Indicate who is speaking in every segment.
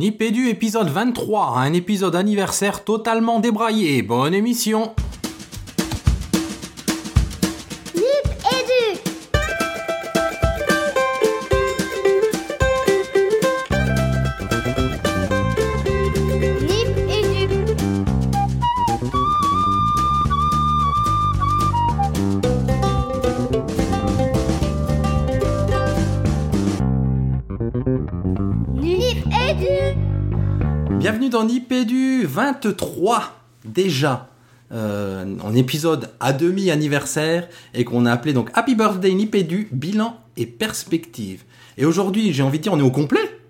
Speaker 1: Nipédu épisode 23, un épisode anniversaire totalement débraillé. Bonne émission 23, déjà. euh, en épisode à demi anniversaire et qu'on a appelé donc Happy Birthday Nipédu, bilan et perspective. Et aujourd'hui, j'ai envie de dire, on est au complet.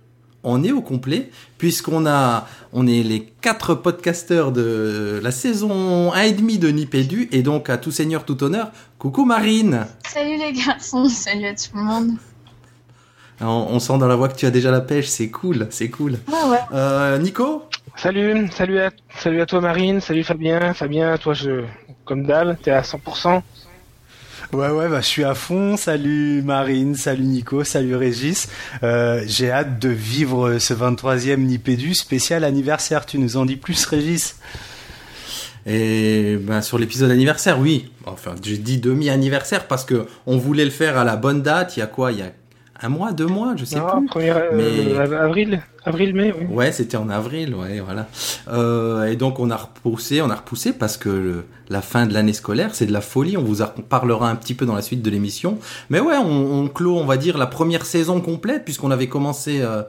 Speaker 1: On est au complet puisqu'on a, on est les quatre podcasteurs de la saison 1 et demi de Nipédu et donc à tout seigneur tout honneur. Coucou Marine.
Speaker 2: Salut les garçons, salut à tout le monde.
Speaker 1: On, on sent dans la voix que tu as déjà la pêche, c'est cool, c'est cool.
Speaker 2: Ouais, ouais.
Speaker 1: Euh, Nico?
Speaker 3: Salut, salut à, salut à toi Marine, salut Fabien. Fabien, toi je, comme dalle, t'es à 100%.
Speaker 4: Ouais, ouais, bah, je suis à fond. Salut Marine, salut Nico, salut Régis. Euh, J'ai hâte de vivre ce 23e Nipédu spécial anniversaire. Tu nous en dis plus, Régis?
Speaker 1: Et ben, sur l'épisode anniversaire, oui. Enfin, j'ai dit demi-anniversaire parce que on voulait le faire à la bonne date. Il y a quoi? Il y a un mois, deux mois, je sais
Speaker 3: Non,
Speaker 1: plus.
Speaker 3: premier, euh, avril, avril, mai, oui.
Speaker 1: Ouais, c'était en avril, ouais, voilà. Euh, et donc on a repoussé, on a repoussé parce que le- la fin de l'année scolaire, c'est de la folie. On vous en parlera un petit peu dans la suite de l'émission. Mais ouais, on, on clôt, on va dire, la première saison complète puisqu'on avait commencé euh,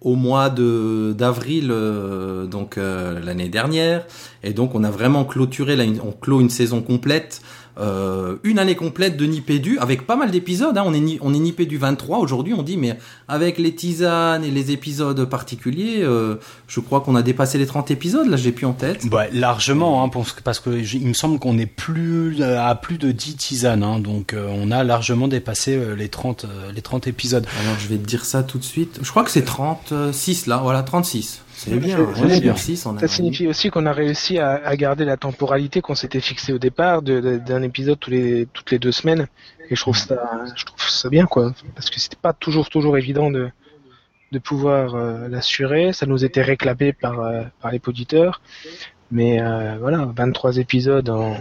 Speaker 1: au mois de d'avril, euh, donc euh, l'année dernière. Et donc on a vraiment clôturé, là, une- on clôt une saison complète. Euh, une année complète de Nipédu avec pas mal d'épisodes. Hein. On est ni- on est Nipédu 23 aujourd'hui. On dit mais avec les tisanes et les épisodes particuliers, euh, je crois qu'on a dépassé les 30 épisodes. Là, j'ai plus en tête.
Speaker 4: bah, Largement, hein, parce que, parce que il me semble qu'on est plus euh, à plus de 10 tisanes. Hein, donc euh, on a largement dépassé euh, les, 30, euh, les 30 épisodes.
Speaker 1: Alors je vais te dire ça tout de suite. Je crois que c'est 36 là. Voilà, 36. C'est
Speaker 3: Ouais,
Speaker 1: bien.
Speaker 3: c'est-
Speaker 1: On
Speaker 3: c'est
Speaker 1: est
Speaker 3: bien.
Speaker 1: sur 6 en
Speaker 3: Ça signifie aussi qu'on a réussi à, à garder la temporalité qu'on s'était fixé au départ d'un épisode tous les, toutes les deux semaines. Et je trouve ça, je trouve ça bien, quoi. Parce que c'était pas toujours, toujours évident de, de pouvoir euh, l'assurer. Ça nous était réclamé par, euh, par les auditeurs. Mais euh, voilà, 23 épisodes en,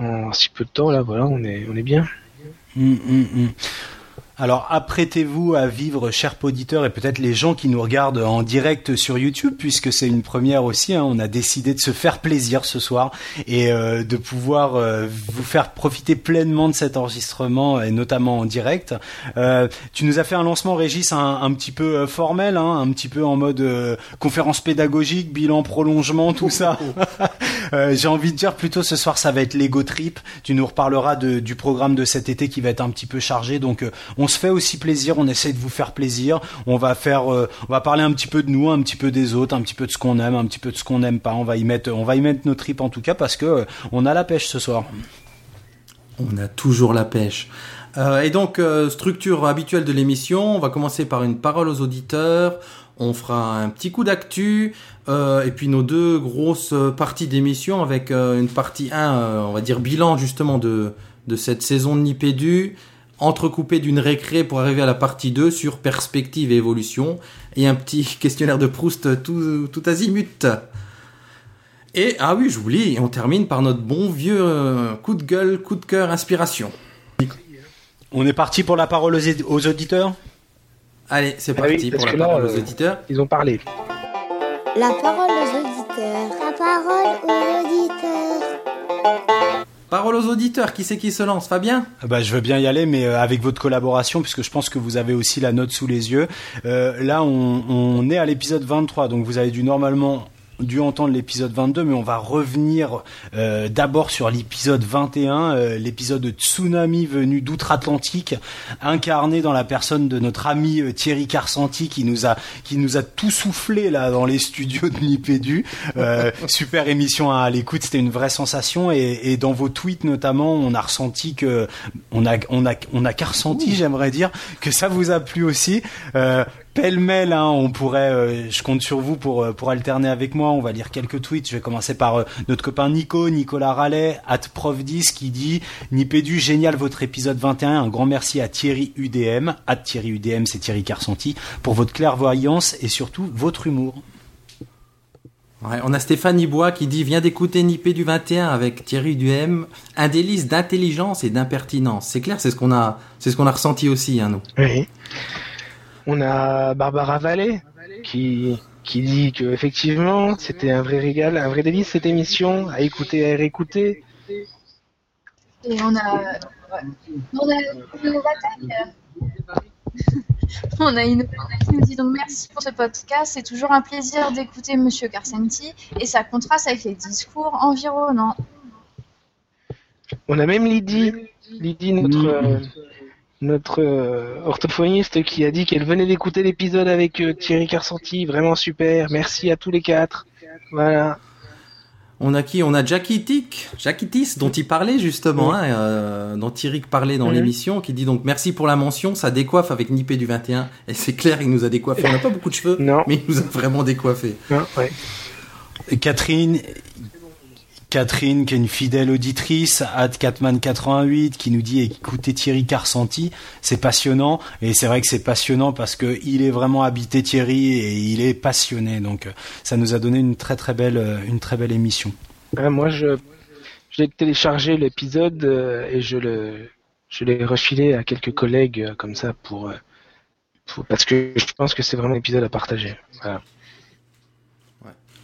Speaker 3: en si peu de temps, là, voilà, on est, on est bien.
Speaker 4: Hum, hum, hum. Alors apprêtez-vous à vivre, chers auditeurs, et peut-être les gens qui nous regardent en direct sur YouTube, puisque c'est une première aussi. hein, on a décidé de se faire plaisir ce soir et euh, de pouvoir euh, vous faire profiter pleinement de cet enregistrement, et notamment en direct. Euh, tu nous as fait un lancement, Régis, un, un petit peu euh, formel, hein, un petit peu en mode euh, conférence pédagogique, bilan prolongement, tout ça. Euh, J'ai envie de dire plutôt ce soir ça va être l'ego trip. Tu nous reparleras de, du programme de cet été qui va être un petit peu chargé. Donc euh, on se fait aussi plaisir, on essaie de vous faire plaisir. On va faire, euh, on va parler un petit peu de nous, un petit peu des autres, un petit peu de ce qu'on aime, un petit peu de ce qu'on n'aime pas. On va y mettre, on va y mettre nos tripes en tout cas parce que euh, on a la pêche ce soir.
Speaker 1: On a toujours la pêche. Euh, et donc, structure habituelle de l'émission, on va commencer par une parole aux auditeurs, on fera un petit coup d'actu, et puis nos deux grosses parties d'émission avec une partie 1, euh, on va dire bilan justement de, de cette saison de Nipédu, entrecoupée d'une récré pour arriver à la partie 2 sur perspective et évolution, et un petit questionnaire de Proust tout, tout azimut. Et, ah oui, j'oublie, on termine par notre bon vieux euh, coup de gueule, coup de cœur, inspiration.
Speaker 4: On est parti pour la parole aux, auditeurs?
Speaker 1: Allez, c'est
Speaker 3: Ah oui,
Speaker 1: parti pour la
Speaker 3: là,
Speaker 1: parole
Speaker 3: euh,
Speaker 1: aux auditeurs.
Speaker 3: Ils ont parlé.
Speaker 5: La parole aux auditeurs. La parole aux auditeurs.
Speaker 1: Parole aux auditeurs, qui c'est qui se lance Fabien?
Speaker 4: Ah Bah, je veux bien y aller, mais euh, avec votre collaboration, puisque je pense que vous avez aussi la note sous les yeux. Euh, là, on, on est à l'épisode 23, donc vous avez dû normalement dû entendre l'épisode 22, mais on va revenir euh, d'abord sur l'épisode 21, euh, l'épisode de Tsunami venu d'outre-Atlantique, incarné dans la personne de notre ami euh, Thierry Carsanti, qui nous a qui nous a tout soufflé là dans les studios de Nipédu. Euh, super émission à l'écoute, c'était une vraie sensation, et, et dans vos tweets notamment, on a ressenti que on a on a on a qu'à ressenti, j'aimerais dire, que ça vous a plu aussi. Pêle-mêle, hein, on pourrait, euh, je compte sur vous pour euh, pour alterner avec moi. On va lire quelques tweets. Je vais commencer par euh, notre copain Nico, Nicolas Rallet, at prof10 qui dit Nipédu, génial votre épisode 21. Un grand merci à Thierry UDM, at Thierry UDM, c'est Thierry Carsanti, pour votre clairvoyance et surtout votre humour.
Speaker 1: Ouais, on a Stéphanie Bois qui dit Viens d'écouter Nippé du 21 avec Thierry Duhem. Un délice d'intelligence et d'impertinence. C'est clair, c'est ce qu'on a, c'est ce qu'on a ressenti aussi, hein, nous.
Speaker 3: Oui. On a Barbara Vallée qui, qui dit que effectivement c'était un vrai régal, un vrai délice cette émission, à écouter, à réécouter.
Speaker 2: Et on a. ouais. On a une bataille. On a une qui nous dit donc merci pour ce podcast. C'est toujours un plaisir d'écouter Monsieur Carcenti et ça contraste avec les discours environnants.
Speaker 3: On a même Lydie, Lydie notre euh, notre euh, orthophoniste qui a dit qu'elle venait d'écouter l'épisode avec euh, Thierry Carsanti, vraiment super. Merci à tous les quatre. Voilà.
Speaker 1: On a qui? On a Jackie Tick, Jackie dont il parlait justement, hein, euh, dont Thierry parlait dans l'émission, qui dit donc merci pour la mention, ça décoiffe avec Nippé du 21. Et c'est clair, il nous a décoiffé. On n'a pas beaucoup de cheveux,
Speaker 3: Non.
Speaker 1: mais il nous a vraiment décoiffé.
Speaker 3: Non, ouais.
Speaker 4: Et Catherine, Catherine, qui est une fidèle auditrice, at Catman88, qui nous dit écoutez Thierry Carsanti, c'est passionnant. Et c'est vrai que c'est passionnant parce que il est vraiment habité Thierry et il est passionné. Donc ça nous a donné une très très belle, euh, une très belle émission.
Speaker 3: Moi, je j'ai téléchargé l'épisode euh, et je je l'ai refilé à quelques collègues euh, comme ça pour- parce que je pense que c'est vraiment un épisode à partager. Voilà.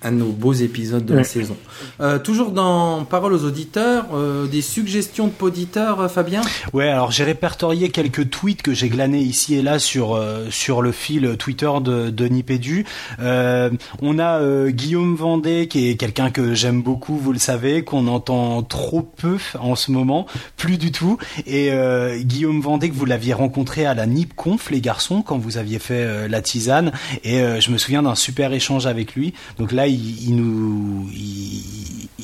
Speaker 1: Un de nos beaux épisodes de la saison. Euh, toujours dans Parole aux auditeurs, euh, des suggestions de poditeurs, euh, Fabien?
Speaker 4: Ouais, alors j'ai répertorié quelques tweets que j'ai glanés ici et là sur euh, sur le fil Twitter de, de Nipédu. Euh, on a euh, Guillaume Vendée qui est quelqu'un que j'aime beaucoup, vous le savez, qu'on entend trop peu en ce moment, plus du tout. Et euh, Guillaume Vendée que vous l'aviez rencontré à la NipConf les garçons quand vous aviez fait euh, la tisane. Et euh, je me souviens d'un super échange avec lui. Donc là il, nous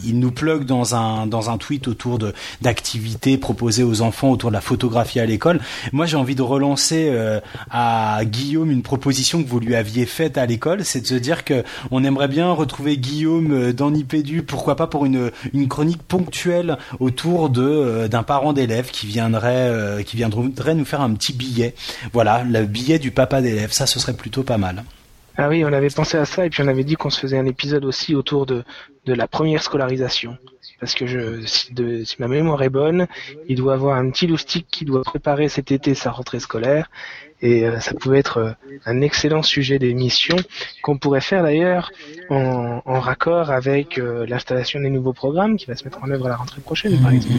Speaker 4: il, plug dans un tweet autour d'activités proposées aux enfants autour de la photographie à l'école. Moi, j'ai envie de relancer euh, à Guillaume une proposition que vous lui aviez faite à l'école, c'est de se dire que on aimerait bien retrouver Guillaume euh, dans Nipédu, pourquoi pas pour une chronique ponctuelle autour de euh, d'un parent d'élève qui viendrait qui viendrait nous faire un petit billet. Voilà, le billet du papa d'élève, ça ce serait plutôt pas mal.
Speaker 3: Ah oui, on avait pensé à ça et puis on avait dit qu'on se faisait un épisode aussi autour de, de la première scolarisation. Parce que je, si, de- si ma mémoire est bonne, il doit avoir un petit loustic qui doit préparer cet été sa rentrée scolaire. Et euh, ça pouvait être euh, un excellent sujet d'émission qu'on pourrait faire d'ailleurs en, en raccord avec euh, l'installation des nouveaux programmes qui va se mettre en œuvre à la rentrée prochaine, par exemple.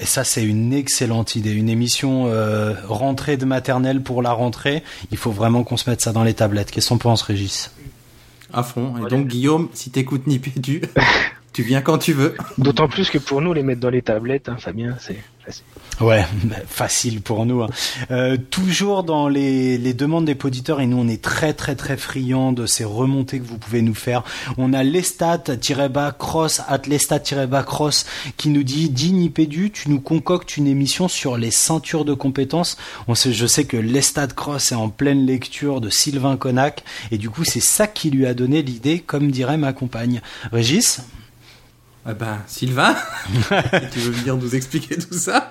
Speaker 4: Et ça, c'est une excellente idée. Une émission euh, rentrée de maternelle pour la rentrée. Il faut vraiment qu'on se mette ça dans les tablettes. Qu'est-ce qu'on pense, Régis?
Speaker 1: À fond. Et donc, Guillaume, si t'écoutes Nipédu, tu viens quand tu veux.
Speaker 3: D'autant plus que pour nous, les mettre dans les tablettes, hein, Fabien, c'est facile.
Speaker 4: Ouais, facile pour nous. hein. Euh, toujours dans les, les demandes des auditeurs, et nous on est très très très friands de ces remontées que vous pouvez nous faire. On a lestat-bas cross, at lestat-bas cross, qui nous dit, Dignipédu, tu nous concoctes une émission sur les ceintures de compétences. On sait, je sais que lestat cross est en pleine lecture de Sylvain Connac, et du coup c'est ça qui lui a donné l'idée, comme dirait ma compagne. Régis?
Speaker 1: Ah ben, Sylvain, tu veux venir nous expliquer tout ça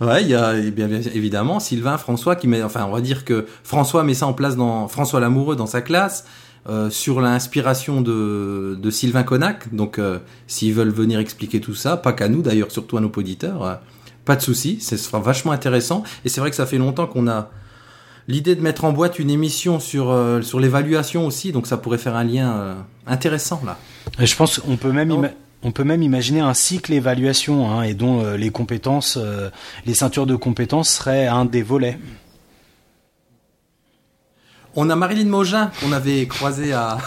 Speaker 1: Ouais, il y a eh bien, bien évidemment Sylvain, François qui met, enfin, on va dire que François met ça en place dans François Lamoureux dans sa classe euh, sur l'inspiration de, de Sylvain Connac. Donc, euh, s'ils veulent venir expliquer tout ça, pas qu'à nous d'ailleurs, surtout à nos auditeurs, euh, pas de souci, ce sera vachement intéressant. Et c'est vrai que ça fait longtemps qu'on a l'idée de mettre en boîte une émission sur euh, sur l'évaluation aussi, donc ça pourrait faire un lien euh, intéressant là.
Speaker 4: Et Je pense qu'on peut même. On peut même imaginer un cycle évaluation hein, et dont euh, les compétences, euh, les ceintures de compétences seraient un des volets.
Speaker 1: On a Marilyn Mogin qu'on avait croisée à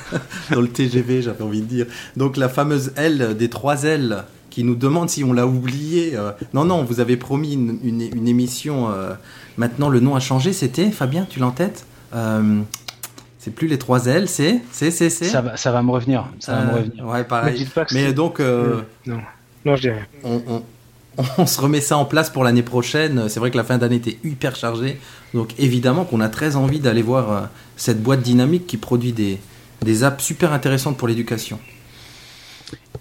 Speaker 1: dans le TGV, j'avais envie de dire. Donc la fameuse L des trois L qui nous demande si on l'a oublié. euh. Non, non, vous avez promis une, émission. Maintenant, le nom a changé. C'était Fabien, tu l'as en tête? Euh, C'est plus les trois L, c'est c'est c'est c'est.
Speaker 4: Ça va, ça va me revenir. Ça va me
Speaker 1: Euh,
Speaker 4: revenir.
Speaker 1: Ouais, pareil.
Speaker 3: dites pas que
Speaker 1: Mais donc, euh,
Speaker 3: Non, non, je dirais.
Speaker 1: on, on- on se remet ça en place pour l'année prochaine. C'est vrai que la fin d'année était hyper chargée. Donc évidemment qu'on a très envie d'aller voir euh, cette boîte dynamique qui produit des, des apps super intéressantes pour l'éducation.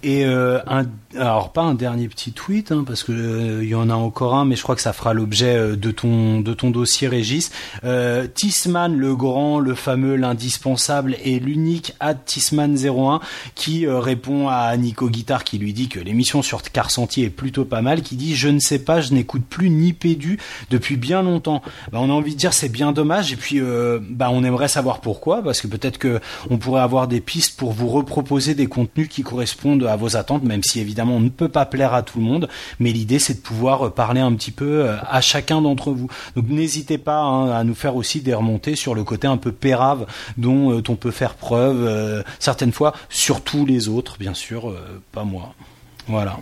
Speaker 4: Et euh, un, alors pas un dernier petit tweet hein, parce que euh, il y en a encore un, mais je crois que ça fera l'objet euh, de ton de ton dossier, Régis. Euh, Tisman, le grand, le fameux, l'indispensable et l'unique at Tisman 01 qui répond à Nico Guitare qui lui dit que l'émission sur Carcentier est plutôt pas mal, qui dit je ne sais pas, je n'écoute plus ni Pédu depuis bien longtemps. Bah, on a envie de dire c'est bien dommage et puis bah on aimerait savoir pourquoi parce que peut-être que on pourrait avoir des pistes pour vous reproposer des contenus qui correspondent à vos attentes, même si évidemment on ne peut pas plaire à tout le monde, mais l'idée c'est de pouvoir euh, parler un petit peu euh, à chacun d'entre vous. Donc n'hésitez pas hein, à nous faire aussi des remontées sur le côté un peu pérave dont euh, on peut faire preuve certaines fois, surtout les autres, bien sûr, pas moi. Voilà.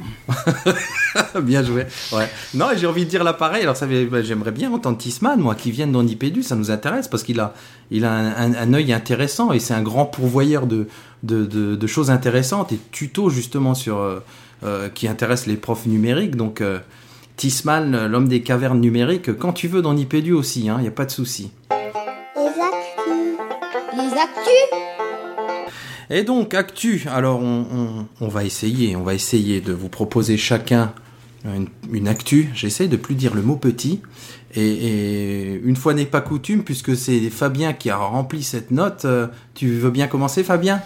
Speaker 1: bien joué. Ouais. Non, j'ai envie de dire là pareil. Alors, ça, bah, j'aimerais bien entendre Tisman, moi, qui vienne d'Onipédu. Ça nous intéresse parce qu'il a, il a un, un, œil intéressant et c'est un grand pourvoyeur de, de, de, de, choses intéressantes et tutos justement sur euh, euh, qui intéressent les profs numériques. Donc, euh, Tisman, l'homme des cavernes numériques, quand tu veux dans Nipédu aussi, il hein, n'y a pas de souci.
Speaker 5: Les actus. Les actus
Speaker 1: et donc, actu, alors on, va essayer, on va essayer de vous proposer chacun une, actu. J'essaie de plus dire le mot petit. Et, et une fois n'est pas coutume, puisque c'est Fabien qui a rempli cette note, euh, tu veux bien commencer Fabien?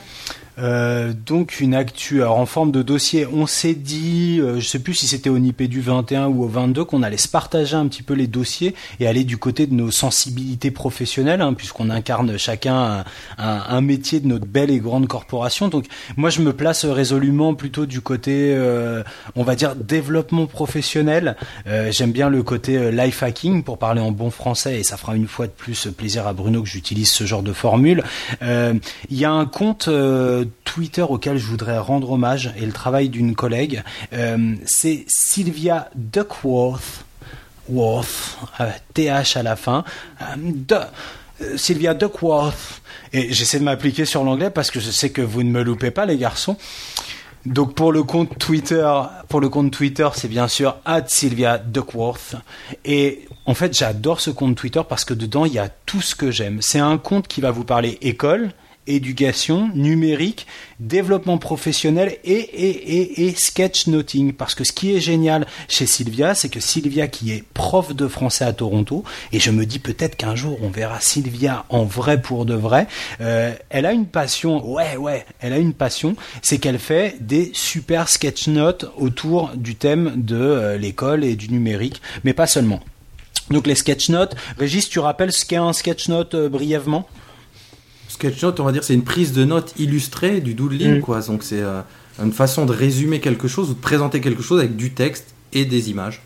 Speaker 4: Euh, donc une actu alors en forme de dossier. On s'est dit, euh, je sais plus si c'était au du 21 ou au 22, qu'on allait se partager un petit peu les dossiers et aller du côté de nos sensibilités professionnelles, hein, puisqu'on incarne chacun un, un, un, métier de notre belle et grande corporation. Donc moi je me place résolument plutôt du côté, euh, on va dire développement professionnel. Euh, j'aime bien le côté euh, life hacking pour parler en bon français et ça fera une fois de plus plaisir à Bruno que j'utilise ce genre de formule. Il y a un compte Twitter auquel je voudrais rendre hommage et le travail d'une collègue. Euh, c'est Sylvia Duckworth, Worth, euh, TH à la fin. Euh, de, euh, Sylvia Duckworth. Et j'essaie de m'appliquer sur l'anglais parce que je sais que vous ne me loupez pas, les garçons. Donc pour le compte Twitter, pour le compte Twitter, c'est bien sûr Sylvia Duckworth. Et en fait, j'adore ce compte Twitter parce que dedans il y a tout ce que j'aime. C'est un compte qui va vous parler école, éducation, numérique, développement professionnel et, et, et, et sketchnoting. Parce que ce qui est génial chez Sylvia, c'est que Sylvia qui est prof de français à Toronto, et je me dis peut-être qu'un jour on verra Sylvia en vrai pour de vrai, euh, elle a une passion, ouais ouais, elle a une passion, c'est qu'elle fait des super sketch notes autour du thème de euh, l'école et du numérique, mais pas seulement. Donc les sketch notes, Régis, tu rappelles ce qu'est un sketch note euh, brièvement?
Speaker 1: Sketchnote, on va dire, c'est une prise de notes illustrée du doodling, mm. quoi. Donc c'est euh, une façon de résumer quelque chose ou de présenter quelque chose avec du texte et des images.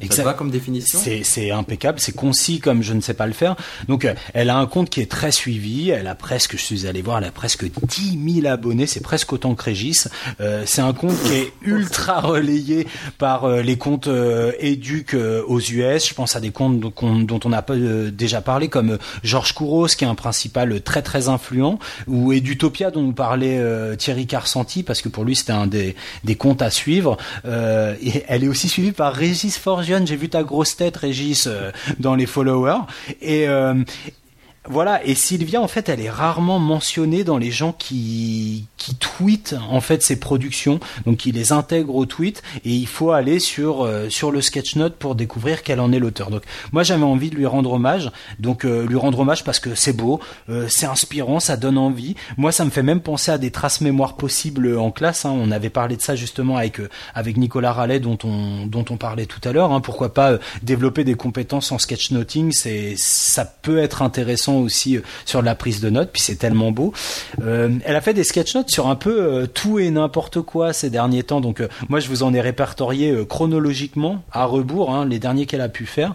Speaker 1: Exact. Ça va comme définition?
Speaker 4: C'est impeccable, c'est concis comme je ne sais pas le faire. Donc, euh, elle a un compte qui est très suivi. Elle a presque, je suis allé voir, elle a presque 10 000 abonnés. C'est presque autant que Régis. Euh, c'est un compte qui est ultra relayé par euh, les comptes euh, éduques euh, aux US. Je pense à des comptes dont, dont on a pas, déjà parlé, comme Georges Kouros, qui est un principal très très influent, ou Edutopia, dont nous parlait Thierry Carcenti, parce que pour lui c'était un des, des comptes à suivre. et elle est aussi suivie par Régis Forge j'ai vu ta grosse tête, Régis, euh, dans les followers. Et, euh, voilà, et Sylvia, en fait, elle est rarement mentionnée dans les gens qui, qui tweetent, en fait, ses productions, donc qui les intègrent au tweet, et il faut aller sur, euh, sur le sketchnote pour découvrir quel en est l'auteur. Donc, moi, j'avais envie de lui rendre hommage, donc euh, lui rendre hommage parce que c'est beau, euh, c'est inspirant, ça donne envie. Moi, ça me fait même penser à des traces mémoire possibles en classe, hein. on avait parlé de ça justement avec, euh, avec Nicolas Rallet, dont on, dont on parlait tout à l'heure, hein. pourquoi pas euh, développer des compétences en sketchnoting, c'est, ça peut être intéressant aussi euh, sur la prise de notes, puis c'est tellement beau. Euh, elle a fait des sketch notes sur un peu euh, tout et n'importe quoi ces derniers temps, donc moi je vous en ai répertorié chronologiquement à rebours hein, les derniers qu'elle a pu faire.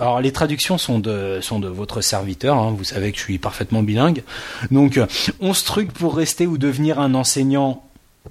Speaker 4: alors les traductions sont de sont de votre serviteur, hein, vous savez que je suis parfaitement bilingue. Donc 11 trucs pour rester ou devenir un enseignant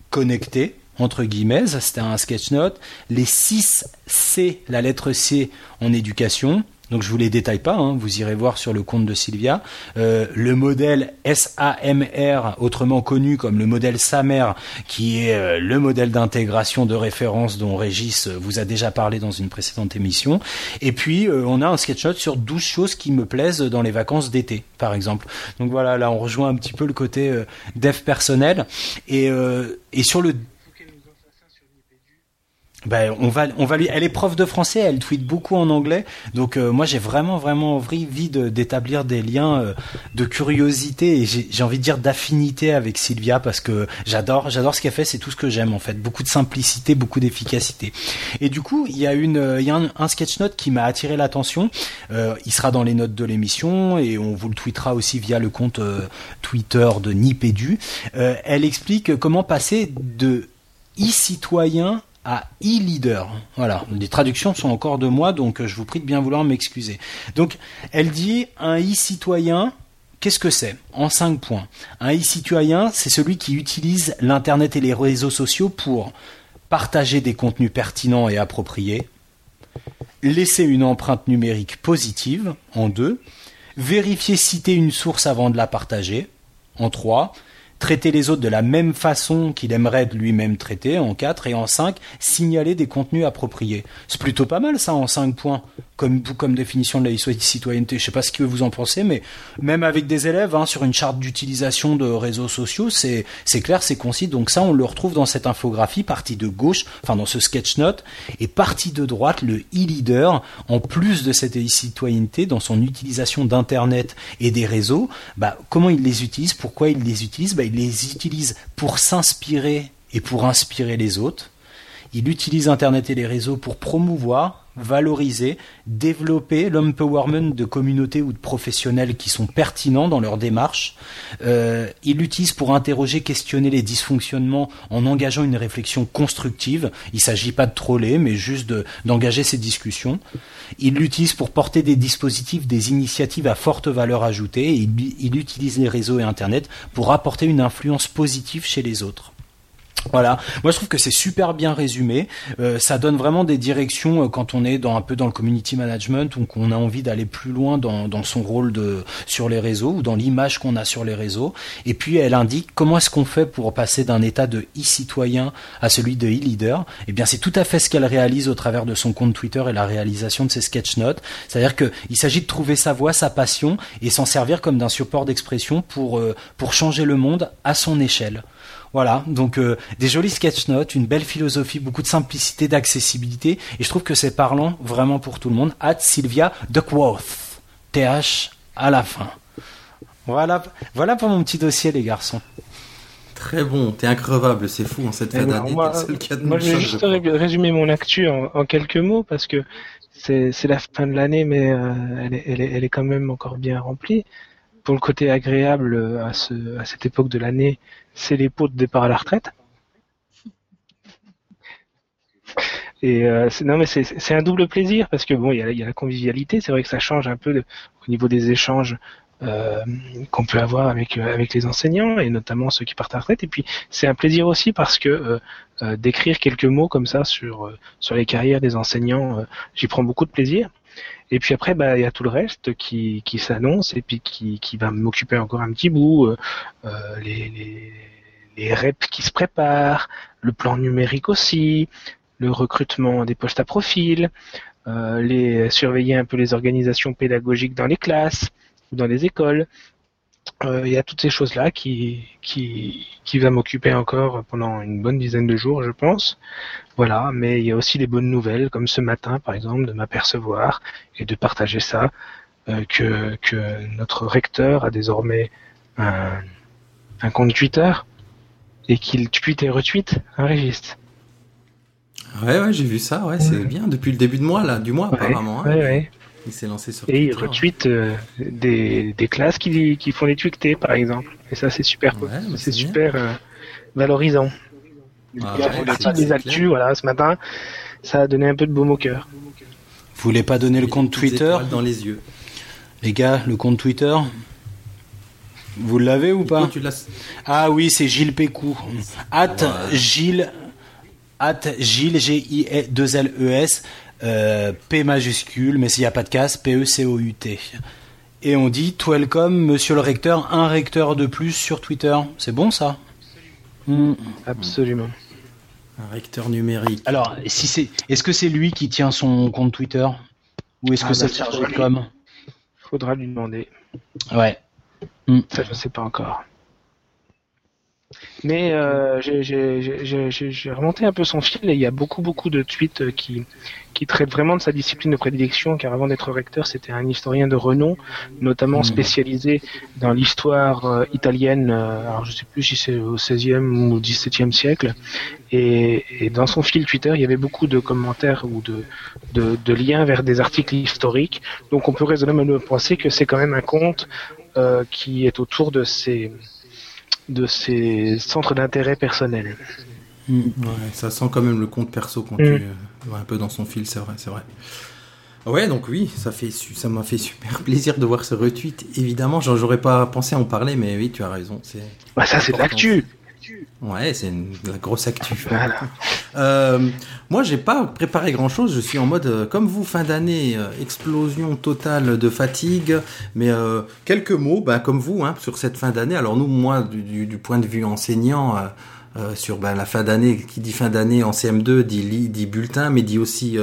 Speaker 4: connecté entre guillemets, c'était un sketch note. Les 6 C, la lettre C en éducation, Donc je vous les détaille pas, hein, vous irez voir sur le compte de Sylvia. Euh, le modèle SAMR, autrement connu comme le modèle SAMR, qui est euh, le modèle d'intégration de référence dont Régis vous a déjà parlé dans une précédente émission. Et puis euh, on a un sketchshot sur 12 choses qui me plaisent dans les vacances d'été, par exemple. Donc voilà, là on rejoint un petit peu le côté dev personnel. Et, et sur le ben, on va, on va lui. Elle est prof de français, elle tweet beaucoup en anglais, donc euh, moi j'ai vraiment, vraiment envie d'établir des liens euh, de curiosité et j'ai envie de dire d'affinité avec Sylvia parce que j'adore, j'adore ce qu'elle fait, c'est tout ce que j'aime en fait, beaucoup de simplicité, beaucoup d'efficacité. Et du coup, il y a une, il y a un, sketch note qui m'a attiré l'attention. Euh, il sera dans les notes de l'émission et on vous le tweetera aussi via le compte Twitter de Nipédu. elle explique comment passer de e-citoyen à e-leader. Voilà, les traductions sont encore de moi, donc euh, je vous prie de bien vouloir m'excuser. Donc, elle dit un e-citoyen, qu'est-ce que c'est? En cinq points. Un e-citoyen, c'est celui qui utilise l'Internet et les réseaux sociaux pour partager des contenus pertinents et appropriés, laisser une empreinte numérique positive, en deux, vérifier citer une source avant de la partager, en trois, traiter les autres de la même façon qu'il aimerait lui-même traiter, en 4, et en 5, signaler des contenus appropriés. C'est plutôt pas mal ça en 5 points comme, définition de la citoyenneté. Je sais pas ce que vous en pensez, mais même avec des élèves, hein, sur une charte d'utilisation de réseaux sociaux, c'est, clair, c'est concis. Donc ça, on le retrouve dans cette infographie, partie de gauche, enfin dans ce sketch note, et partie de droite, le e-leader, en plus de cette citoyenneté, dans son utilisation d'Internet et des réseaux, bah, comment il les utilise, pourquoi il les utilise, bah, les utilise pour s'inspirer et pour inspirer les autres. Il utilise Internet et les réseaux pour promouvoir, valoriser, développer l'empowerment de communautés ou de professionnels qui sont pertinents dans leur démarche. Euh, il l'utilise pour interroger, questionner les dysfonctionnements en engageant une réflexion constructive. Il ne s'agit pas de troller, mais juste d'engager ces discussions. Il l'utilise pour porter des dispositifs, des initiatives à forte valeur ajoutée. Et il, il utilise les réseaux et Internet pour apporter une influence positive chez les autres. Voilà, moi je trouve que c'est super bien résumé. Euh, ça donne vraiment des directions euh, quand on est dans un peu dans le community management ou qu'on a envie d'aller plus loin dans, dans son rôle de sur les réseaux ou dans l'image qu'on a sur les réseaux. Et puis elle indique comment est-ce qu'on fait pour passer d'un état de e-citoyen à celui de e-leader. Eh bien c'est tout à fait ce qu'elle réalise au travers de son compte Twitter et la réalisation de ses sketch notes. C'est-à-dire qu'il s'agit de trouver sa voix, sa passion et s'en servir comme d'un support d'expression pour euh, pour changer le monde à son échelle. Voilà, donc euh, des jolis sketch notes, une belle philosophie, beaucoup de simplicité, d'accessibilité, et je trouve que c'est parlant vraiment pour tout le monde. At Sylvia Duckworth, TH à la fin. Voilà, voilà pour mon petit dossier, les garçons.
Speaker 1: Très bon, t'es increvable, c'est fou en cette fin d'année.
Speaker 3: Moi, moi je vais juste résumer mon actu en, quelques mots parce que c'est la fin de l'année, mais euh, elle, est, elle, est, elle, est, quand même encore bien remplie. Pour le côté agréable euh, à, ce, à cette époque de l'année, c'est les pots de départ à la retraite. Et euh, c'est un double plaisir parce que bon il y a, la convivialité, c'est vrai que ça change un peu au niveau des échanges euh, qu'on peut avoir avec les enseignants et notamment ceux qui partent à la retraite. Et puis c'est un plaisir aussi parce que d'écrire quelques mots comme ça sur les carrières des enseignants, j'y prends beaucoup de plaisir. Et puis après, bah, il y a tout le reste qui, qui s'annonce et puis qui, qui va m'occuper encore un petit bout. Euh, euh, les, les, les reps qui se préparent, le plan numérique aussi, le recrutement des postes à profil, euh, les surveiller un peu les organisations pédagogiques dans les classes ou dans les écoles. Euh, il y a toutes ces choses-là qui, qui, qui va m'occuper encore pendant une bonne dizaine de jours, je pense. Voilà, mais il y a aussi les bonnes nouvelles, comme ce matin, par exemple, de m'apercevoir et de partager ça, euh, que, que notre recteur a désormais un, un compte Twitter et qu'il tweet et retweet un registre.
Speaker 1: Ouais, ouais, j'ai vu ça, ouais, c'est bien, depuis le début de mois, là, du mois, apparemment.
Speaker 3: Hein. Ouais, ouais.
Speaker 1: Il s'est lancé sur
Speaker 3: Et il retweet euh, des, des classes qui, qui font des tweetés, par exemple. Et ça, c'est super, c'est super euh, valorisant. Ah, il a des actus, voilà, ce matin, ça a donné un peu de baume au cœur.
Speaker 4: Vous voulez pas donner le compte Twitter
Speaker 1: dans les yeux.
Speaker 4: Les gars, le compte Twitter vous l'avez ou pas Ah oui, c'est Gilles Pécou. At Gilles at Gilles, G-I-2-L-E-S, euh, P majuscule, mais s'il n'y a pas de casse, P-E-C-O-U-T. Et on dit Welcome, monsieur le recteur, un recteur de plus sur Twitter. C'est bon ça?
Speaker 3: Hmm. Absolument.
Speaker 1: Un recteur numérique.
Speaker 4: Alors, si c'est, est-ce que c'est lui qui tient son compte Twitter? Ou est-ce que ah, c'est chargé comme
Speaker 3: Faudra lui demander.
Speaker 4: Ouais.
Speaker 3: Ça, je sais pas encore. Mais euh, j'ai remonté un peu son fil et il y a beaucoup beaucoup de tweets euh, qui, qui traitent vraiment de sa discipline de prédilection car avant d'être recteur c'était un historien de renom, notamment hmm. spécialisé dans l'histoire euh, italienne, alors je sais plus si c'est au XVIe ou au XVIIe siècle. Et, et, dans son fil Twitter il y avait beaucoup de commentaires ou de, de, de liens vers des articles historiques. Donc on peut raisonnablement penser que c'est quand même un compte qui est autour de ces de ses centres d'intérêt personnels.
Speaker 1: Mm. ça sent quand même le compte perso quand mm. tu euh, un peu dans son fil, c'est vrai, c'est vrai. Ouais, donc oui, ça fait ça m'a fait super plaisir de voir ce retweet. Évidemment, j'aurais pas pensé à en parler, mais oui, tu as raison. C'est.
Speaker 3: Bah ça, c'est l'actu.
Speaker 1: Ouais, c'est la grosse actu. Euh, moi, j'ai pas préparé grand chose. Je suis en mode, euh, comme vous, fin d'année, euh, explosion totale de fatigue. Mais euh, quelques mots, bah, comme vous, hein, sur cette fin d'année. Alors nous, moi, du, du, point de vue enseignant, sur bah, la fin d'année, qui dit fin d'année en CM2 dit, dit bulletin, mais dit aussi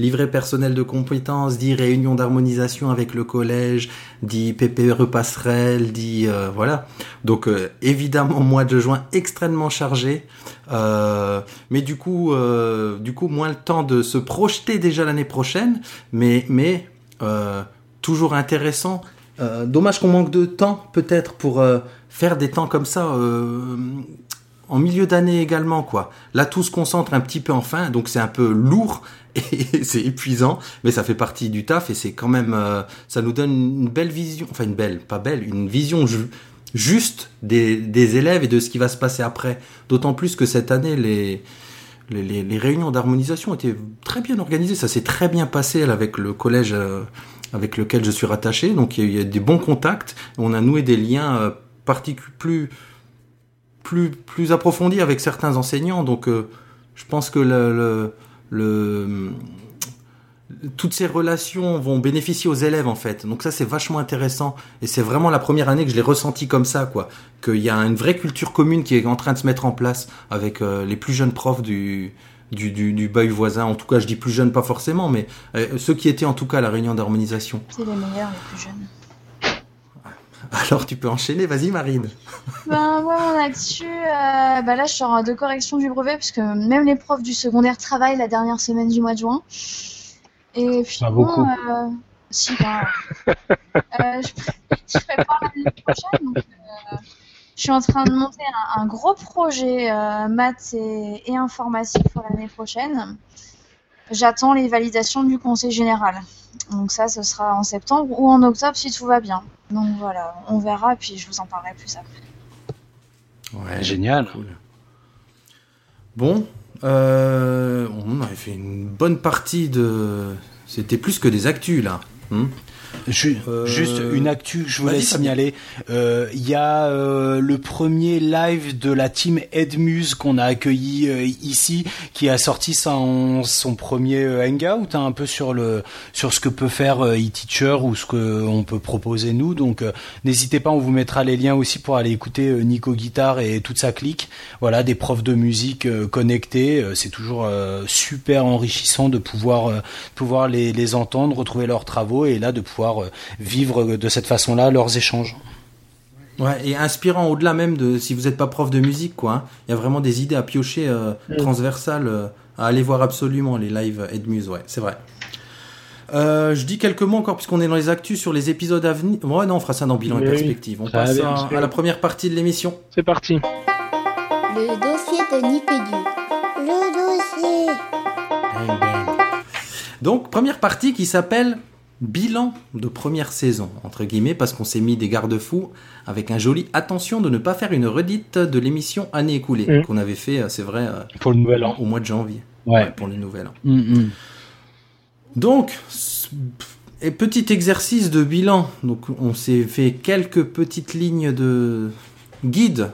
Speaker 1: livret personnel de compétences, dit réunion d'harmonisation avec le collège, dit PPE passerelle, dit euh, voilà. Donc euh, évidemment mois de juin extrêmement chargé, euh, mais du coup du coup moins le temps de se projeter déjà l'année prochaine, mais mais toujours intéressant. dommage qu'on manque de temps peut-être pour faire des temps comme ça en milieu d'année également quoi. Là tout se concentre un petit peu en fin, donc c'est un peu lourd et c'est épuisant, mais ça fait partie du taf et c'est quand même euh, ça nous donne une belle vision, enfin une belle, pas belle, une vision juste des, élèves et de ce qui va se passer après. D'autant plus que cette année les les, réunions d'harmonisation étaient très bien organisées, ça s'est très bien passé avec le collège euh, avec lequel je suis rattaché, donc il y, a, des bons contacts, on a noué des liens euh, plus plus, plus avec certains enseignants. Donc, euh, je pense que toutes ces relations vont bénéficier aux élèves en fait. Donc ça c'est vachement intéressant et c'est vraiment la première année que je l'ai ressenti comme ça quoi, qu'il y a une vraie culture commune qui est en train de se mettre en place avec euh, les plus jeunes profs du du, du, voisin. En tout cas, je dis plus jeunes pas forcément, mais euh, ceux qui étaient en tout cas à la réunion d'harmonisation.
Speaker 2: C'est les meilleurs les plus jeunes.
Speaker 1: Alors tu peux enchaîner, vas-y Marine.
Speaker 2: Ben moi mon actu, euh, bah là je sors de correction du brevet puisque même les profs du secondaire travaillent la dernière semaine du mois de juin. Et puis. Euh, si, ben, euh, je, je prépare l'année prochaine. Donc, euh, je suis en train de monter un, un gros projet euh, maths et, et informatique pour l'année prochaine. J'attends les validations du conseil général. Donc ça, ce sera en septembre ou en octobre si tout va bien. Donc voilà, on verra, puis je vous en parlerai plus après.
Speaker 4: Ouais, génial.
Speaker 1: Bon, euh, on avait fait une bonne partie de... C'était plus que des actus là. Hmm
Speaker 4: euh, juste une actu, je voulais signaler. Euh, il y a euh, le premier live de la team Edmuse qu'on a accueilli ici, qui a sorti son, son premier hangout, hein, un peu sur le sur ce que peut faire e-teacher ou ce que on peut proposer nous. Donc n'hésitez pas, on vous mettra les liens aussi pour aller écouter Nico Guitare et toute sa clique. Voilà, des profs de musique connectés. C'est toujours super enrichissant de pouvoir pouvoir les, les entendre, retrouver leurs travaux et là de pouvoir euh, vivre de cette façon-là leurs échanges.
Speaker 1: Ouais, et inspirant au-delà même de si vous n'êtes pas prof de musique, quoi. Hein. Il y a vraiment des idées à piocher euh, mm. transversales euh, à aller voir absolument les lives Edmuse, ouais, c'est vrai. je dis quelques mots encore puisqu'on est dans les actus sur les épisodes à venir. Ouais, non, on fera ça dans bilan et perspective. On passe à, la première partie de l'émission.
Speaker 3: C'est parti.
Speaker 5: Le dossier de Nipédu. Le dossier.
Speaker 1: Donc, première partie qui s'appelle bilan de première saison, entre guillemets, parce qu'on s'est mis des garde-fous avec un joli attention de ne pas faire une redite de l'émission année écoulée, mm. qu'on avait fait, euh, c'est vrai, euh,
Speaker 4: pour le nouvel an.
Speaker 1: au mois de janvier.
Speaker 4: Ouais.
Speaker 1: pour le nouvel an.
Speaker 4: Mm, mm.
Speaker 1: Donc, et petit exercice de bilan. Donc, on s'est fait quelques petites lignes de guide.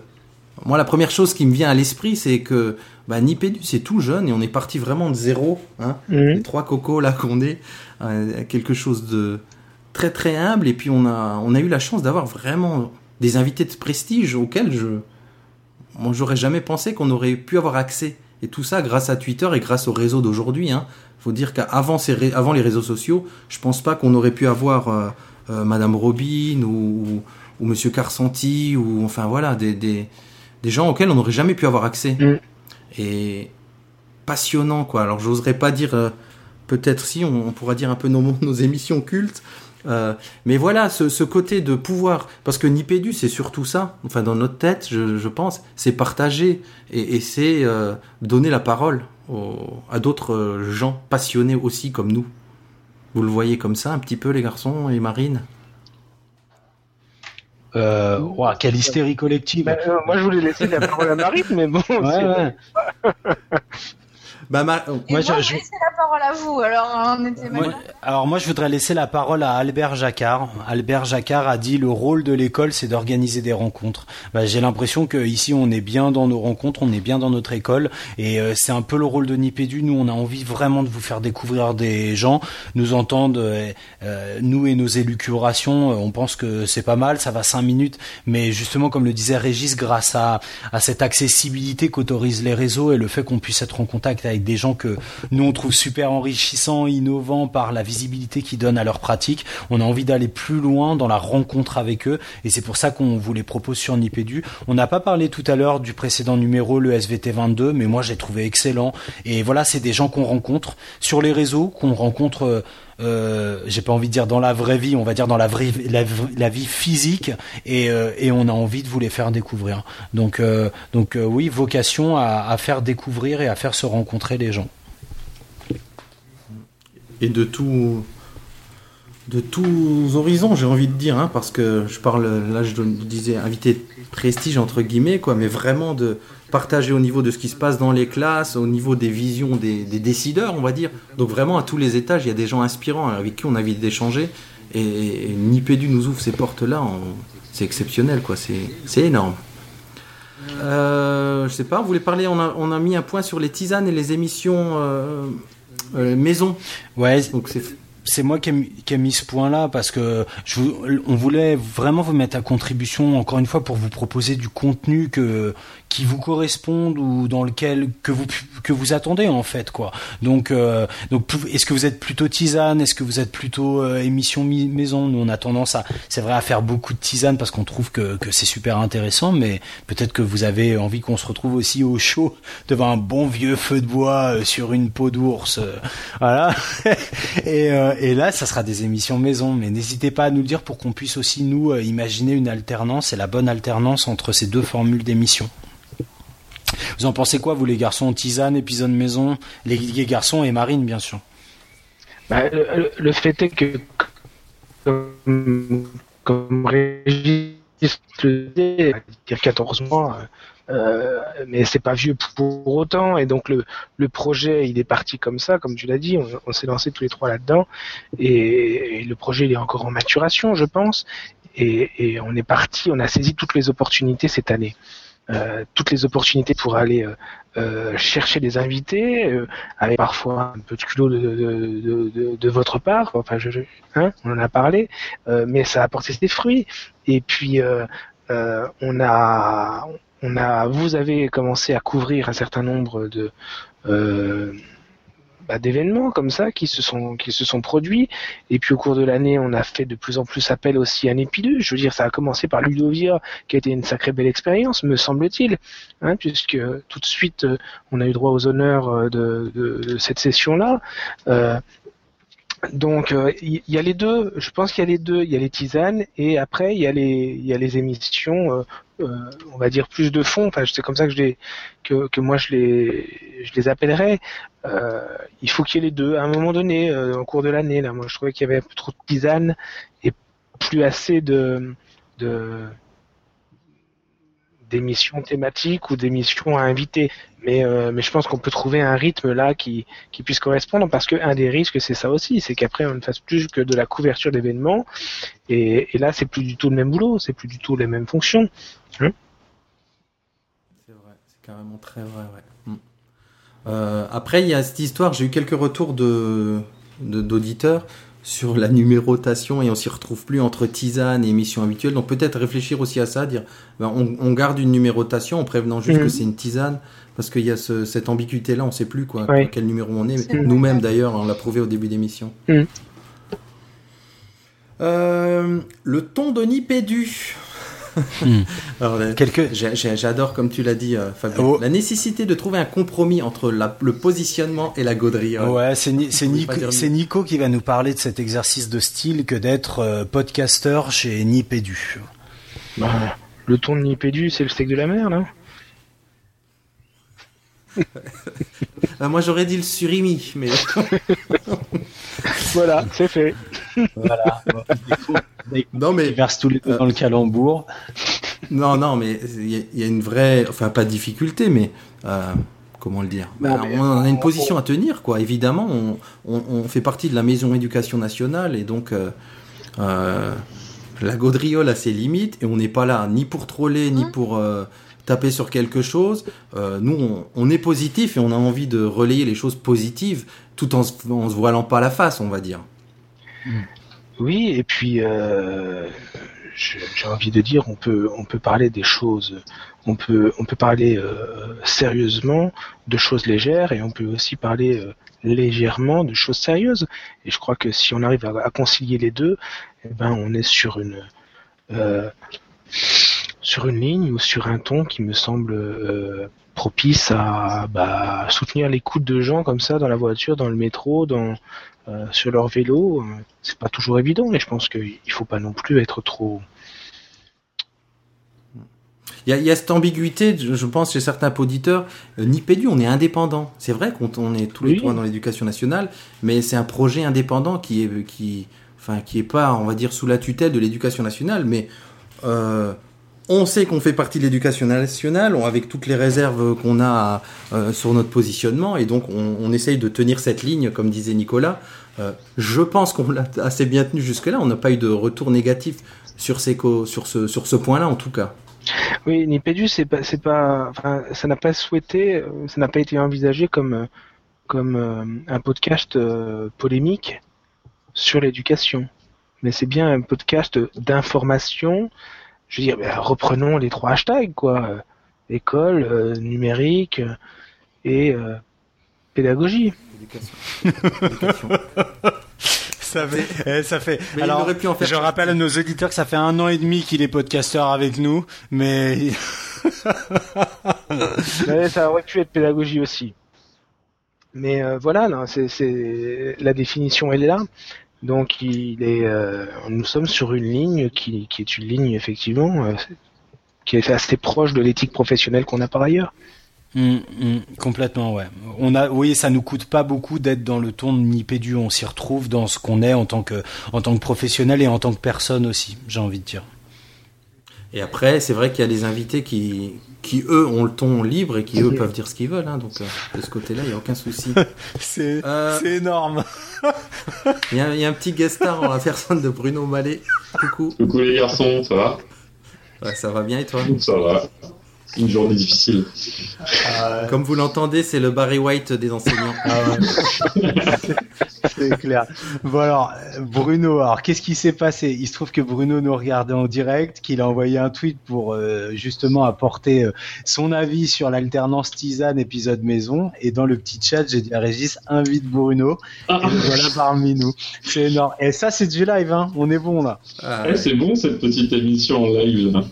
Speaker 1: Moi, la première chose qui me vient à l'esprit, c'est que bah, Nipédu, c'est tout jeune et on est parti vraiment de zéro. Hein.
Speaker 3: Mhm.
Speaker 1: Les trois cocos là qu'on est, euh, quelque chose de très très humble. Et puis on a, on a eu la chance d'avoir vraiment des invités de prestige auxquels je, moi j'aurais jamais pensé qu'on aurait pu avoir accès. Et tout ça grâce à Twitter et grâce au réseau d'aujourd'hui. Hein. Faut dire qu'avant ces avant les réseaux sociaux, je pense pas qu'on aurait pu avoir euh, euh, Madame Robin ou, ou Monsieur Carsanti ou enfin voilà des, des, des gens auxquels on n'aurait jamais pu avoir accès.
Speaker 3: Mm.
Speaker 1: Et passionnant quoi. Alors j'oserais pas dire euh, peut-être si on, pourra dire un peu nos, émissions cultes. Euh, mais voilà, ce, côté de pouvoir, parce que Nipédu, c'est surtout ça, enfin dans notre tête, je, pense, c'est partager et, c'est euh, donner la parole à d'autres gens passionnés aussi comme nous. Vous le voyez comme ça un petit peu les garçons et Marine?
Speaker 4: Euh, ouah, quelle hystérie collective.
Speaker 3: Bah, euh, moi, je voulais laisser la parole à Marie, mais bon.
Speaker 4: Ouais.
Speaker 1: bah, Ma-
Speaker 2: Et
Speaker 4: Moi,
Speaker 2: moi,
Speaker 4: je-
Speaker 2: vais laisser la parole à vous, alors on était
Speaker 4: Moi-
Speaker 2: mal.
Speaker 4: alors moi, je voudrais laisser la parole à Albert Jacquard. Albert Jacquard a dit le rôle de l'école, c'est d'organiser des rencontres. Bah, J'ai l'impression que ici, on est bien dans nos rencontres, on est bien dans notre école, et euh, c'est un peu le rôle de Nipédu. Nous, on a envie vraiment de vous faire découvrir des gens, nous entendre, euh, euh, nous et nos élucubrations. on pense que c'est pas mal, ça va cinq minutes, mais justement, comme le disait Régis, grâce à, à cette accessibilité qu'autorisent les réseaux et le fait qu'on puisse être en contact avec des gens que nous on trouve super enrichissants, innovants par la visibilité qu'ils donnent à leur pratique. On a envie d'aller plus loin dans la rencontre avec eux et c'est pour ça qu'on vous les propose sur Nipédu. On n'a pas parlé tout à l'heure du précédent numéro, le SVT 22, mais moi j'ai trouvé excellent. Et voilà, c'est des gens qu'on rencontre sur les réseaux, qu'on rencontre. Euh, j'ai pas envie de dire dans la vraie vie, on va dire dans la vraie la, vie physique et, euh, et on a envie de vous les faire découvrir. Donc euh, donc oui, vocation à, à faire découvrir et à faire se rencontrer les gens.
Speaker 1: et de tout de tous horizons j'ai envie de dire hein, parce que je parle là je disais invité prestige entre guillemets quoi mais vraiment de partager au niveau de ce qui se passe dans les classes au niveau des visions des, des décideurs on va dire. Donc vraiment à tous les étages il y a des gens inspirants avec qui on a envie d'échanger. Et, et Nipédu nous ouvre ces portes là c'est exceptionnel quoi c'est c'est énorme. Euh, je sais pas, vous voulez parler, on a, on a mis un point sur les tisanes et les émissions euh, euh, maison.
Speaker 4: Ouais,
Speaker 1: Donc c'est
Speaker 4: c'est moi qui ai, qui ai mis ce point-là parce que je, on voulait vraiment vous mettre à contribution encore une fois pour vous proposer du contenu que qui vous corresponde ou dans lequel que vous que vous attendez en fait quoi. Donc euh, donc est-ce que vous êtes plutôt tisane, est-ce que vous êtes plutôt euh, émission mi- maison? Nous on a tendance à c'est vrai à faire beaucoup de tisane parce qu'on trouve que que c'est super intéressant, mais peut-être que vous avez envie qu'on se retrouve aussi au chaud devant un bon vieux feu de bois euh, sur une peau d'ours, euh, voilà. et, et là, ça sera des émissions maison. Mais n'hésitez pas à nous le dire pour qu'on puisse aussi nous euh, imaginer une alternance et la bonne alternance entre ces deux formules d'émission. Vous en pensez quoi, vous les garçons Tisane, épisode maison, les, les garçons et Marine, bien sûr?
Speaker 3: Bah, le, fait est que, comme, comme Régis le disait, il y a 14 mois, euh, mais c'est pas vieux pour autant, et donc le, le projet, il est parti comme ça, comme tu l'as dit, on, s'est lancé tous les trois là-dedans, et, le projet, il est encore en maturation, je pense, et, et on est parti, on a saisi toutes les opportunités cette année. Euh, toutes les opportunités pour aller euh, euh, chercher des invités, euh, avec parfois un peu de culot de, de, de, de, votre part, enfin je, je- hein, on en a parlé, euh, mais ça a porté ses fruits. Et puis on a, on a, vous avez commencé à couvrir un certain nombre de euh, bah, d'événements comme ça qui se sont qui se sont produits. Et puis au cours de l'année, on a fait de plus en plus appel aussi à Népidus. Je veux dire, ça a commencé par Ludovia, qui a été une sacrée belle expérience, me semble-t-il, hein, puisque tout de suite euh, on a eu droit aux honneurs euh, de, cette session-là. Donc euh, il y, y a les deux, je pense qu'il y a les deux, il y a les tisanes et après il y a les il y a les émissions, euh, euh, on va dire plus de fond. Enfin, c'est comme ça que je les que, que moi je les je les appellerais. Euh, il faut qu'il y ait les deux à un moment donné euh, au cours de l'année. Là, moi je trouvais qu'il y avait trop de tisanes et plus assez de de d'émissions thématiques ou d'émissions à inviter. Mais, euh, mais je pense qu'on peut trouver un rythme là qui, puisse correspondre parce que un des risques c'est ça aussi, c'est qu'après on ne fasse plus que de la couverture d'événements et, là c'est plus du tout le même boulot, c'est plus du tout les mêmes fonctions.
Speaker 1: C'est vrai, c'est carrément très vrai, ouais. Mm. Euh, après, il y a cette histoire, j'ai eu quelques retours de- d'auditeurs sur la numérotation et on s'y retrouve plus entre tisane et émission habituelle. Donc peut-être réfléchir aussi à ça, dire ben, on, on garde une numérotation en prévenant juste
Speaker 3: Mhm.
Speaker 1: que c'est une tisane parce qu'il y a ce- cette ambiguïté là, on sait plus quoi,
Speaker 3: Oui.
Speaker 1: quel numéro on est. Nous-mêmes d'ailleurs, on l'a prouvé au début d'émission.
Speaker 3: Mhm.
Speaker 1: Euh, le ton de Nipédu. Alors, j'ai- J'adore, comme tu l'as dit, euh, Fabien,
Speaker 4: Oh.
Speaker 1: la nécessité de trouver un compromis entre la- le positionnement et la gaudriole.
Speaker 4: Ouais, c'est Ni- Nico, qui va nous parler de cet exercice de style que d'être euh, podcasteur chez Nipédu.
Speaker 3: Bah, le ton de Nipédu, c'est le steak de la mer, là
Speaker 1: Euh, moi, j'aurais dit le surimi, mais
Speaker 3: Voilà, c'est fait.
Speaker 4: Voilà.
Speaker 1: non, mais
Speaker 4: Ils versent tous les deux dans le calembour.
Speaker 1: non, non, mais il y, a- il y a une vraie, enfin pas de difficulté, mais euh, comment le dire?
Speaker 3: Non, mais
Speaker 1: On a une
Speaker 3: on-
Speaker 1: position à tenir, quoi. Évidemment, on, on- on fait partie de la maison éducation nationale et donc euh, euh, la gaudriole a ses limites et on n'est pas là ni pour troller ni
Speaker 2: Mhm.
Speaker 1: pour euh, taper sur quelque chose. Euh, nous, on, on est positif et on a envie de relayer les choses positives tout en se, voilant pas la face, on va dire.
Speaker 3: Oui, et puis euh, j'ai envie de dire, on peut on peut parler des choses, on peut on peut parler euh, sérieusement de choses légères et on peut aussi parler euh, légèrement de choses sérieuses. Et je crois que si on arrive à, à concilier les deux, eh ben on est sur une sur une ligne ou sur un ton qui me semble propice à bah, soutenir l'écoute de gens comme ça dans la voiture, dans le métro, dans euh, sur leur vélo. C'est pas toujours évident, mais je pense qu'il faut pas non plus être trop.
Speaker 1: Il y, a, il y a cette ambiguïté, je pense, chez certains auditeurs. Euh, Nipédu, on est indépendant. C'est vrai qu'on on est tous les
Speaker 3: Oui.
Speaker 1: trois dans l'éducation nationale, mais c'est un projet indépendant qui est, qui, enfin, qui est pas, on va dire, sous la tutelle de l'éducation nationale, mais euh, on sait qu'on fait partie de l'éducation nationale, on- avec toutes les réserves qu'on a euh, sur notre positionnement, et donc on, essaye de tenir cette ligne, comme disait Nicolas. Euh, je pense qu'on l'a assez bien tenu jusque-là. On n'a pas eu de retour négatif sur, ce, point-là, en tout cas.
Speaker 3: Oui, Nipédu, c'est pas, pas, ça n'a pas euh, n'a pas été envisagé comme, un podcast polémique sur l'éducation. Mais c'est bien un podcast d'information. Je veux dire, ben, reprenons les trois hashtags, quoi. Euh, École, euh, numérique euh, et euh, pédagogie.
Speaker 1: Éducation.
Speaker 4: Ça fait, eh, ça fait.
Speaker 1: Mais
Speaker 4: Alors,
Speaker 1: pu en faire
Speaker 4: je rappelle à nos auditeurs que ça fait un an et demi qu'il est podcasteur avec nous, mais
Speaker 3: Ouais, ça aurait pu être pédagogie aussi. Mais euh, voilà, non, c'est, c'est la définition, elle est là. Donc il est, euh, nous sommes sur une ligne qui, est une ligne effectivement euh, qui est assez proche de l'éthique professionnelle qu'on a par ailleurs.
Speaker 4: Hum, hum, complètement, ouais. On a, oui, ça nous coûte pas beaucoup d'être dans le ton de Nipédu. On s'y retrouve dans ce qu'on est en tant que, en tant que professionnel et en tant que personne aussi. J'ai envie de dire.
Speaker 1: Et après, c'est vrai qu'il y a des invités qui, qui eux, ont le ton libre et qui, eux, peuvent dire ce qu'ils veulent. hein. donc, euh, de ce côté-là, il n'y a aucun souci.
Speaker 4: C'est,
Speaker 1: Euh,
Speaker 4: c'est énorme.
Speaker 1: Il y, a, il y a un petit guest star en la personne de Bruno Mallet. Coucou.
Speaker 6: Coucou les garçons, ça va?
Speaker 1: Ouais, ça va bien et toi?
Speaker 6: Ça va. Une journée difficile.
Speaker 1: Comme vous l'entendez, c'est le Barry White des enseignants.
Speaker 4: Ah ouais. c'est clair. Bon alors, euh, Bruno, alors qu'est-ce qui s'est passé? Il se trouve que Bruno nous regardait en direct, qu'il a envoyé un tweet pour euh, justement apporter euh, son avis sur l'alternance tisane épisode maison. Et dans le petit chat, j'ai dit à Régis, invite Bruno.
Speaker 6: Ah,
Speaker 4: Et voilà parmi nous. C'est énorme. Et ça, c'est du live, hein. On est bon là.
Speaker 1: Ah,
Speaker 6: ouais, c'est bon cette petite émission en live. là.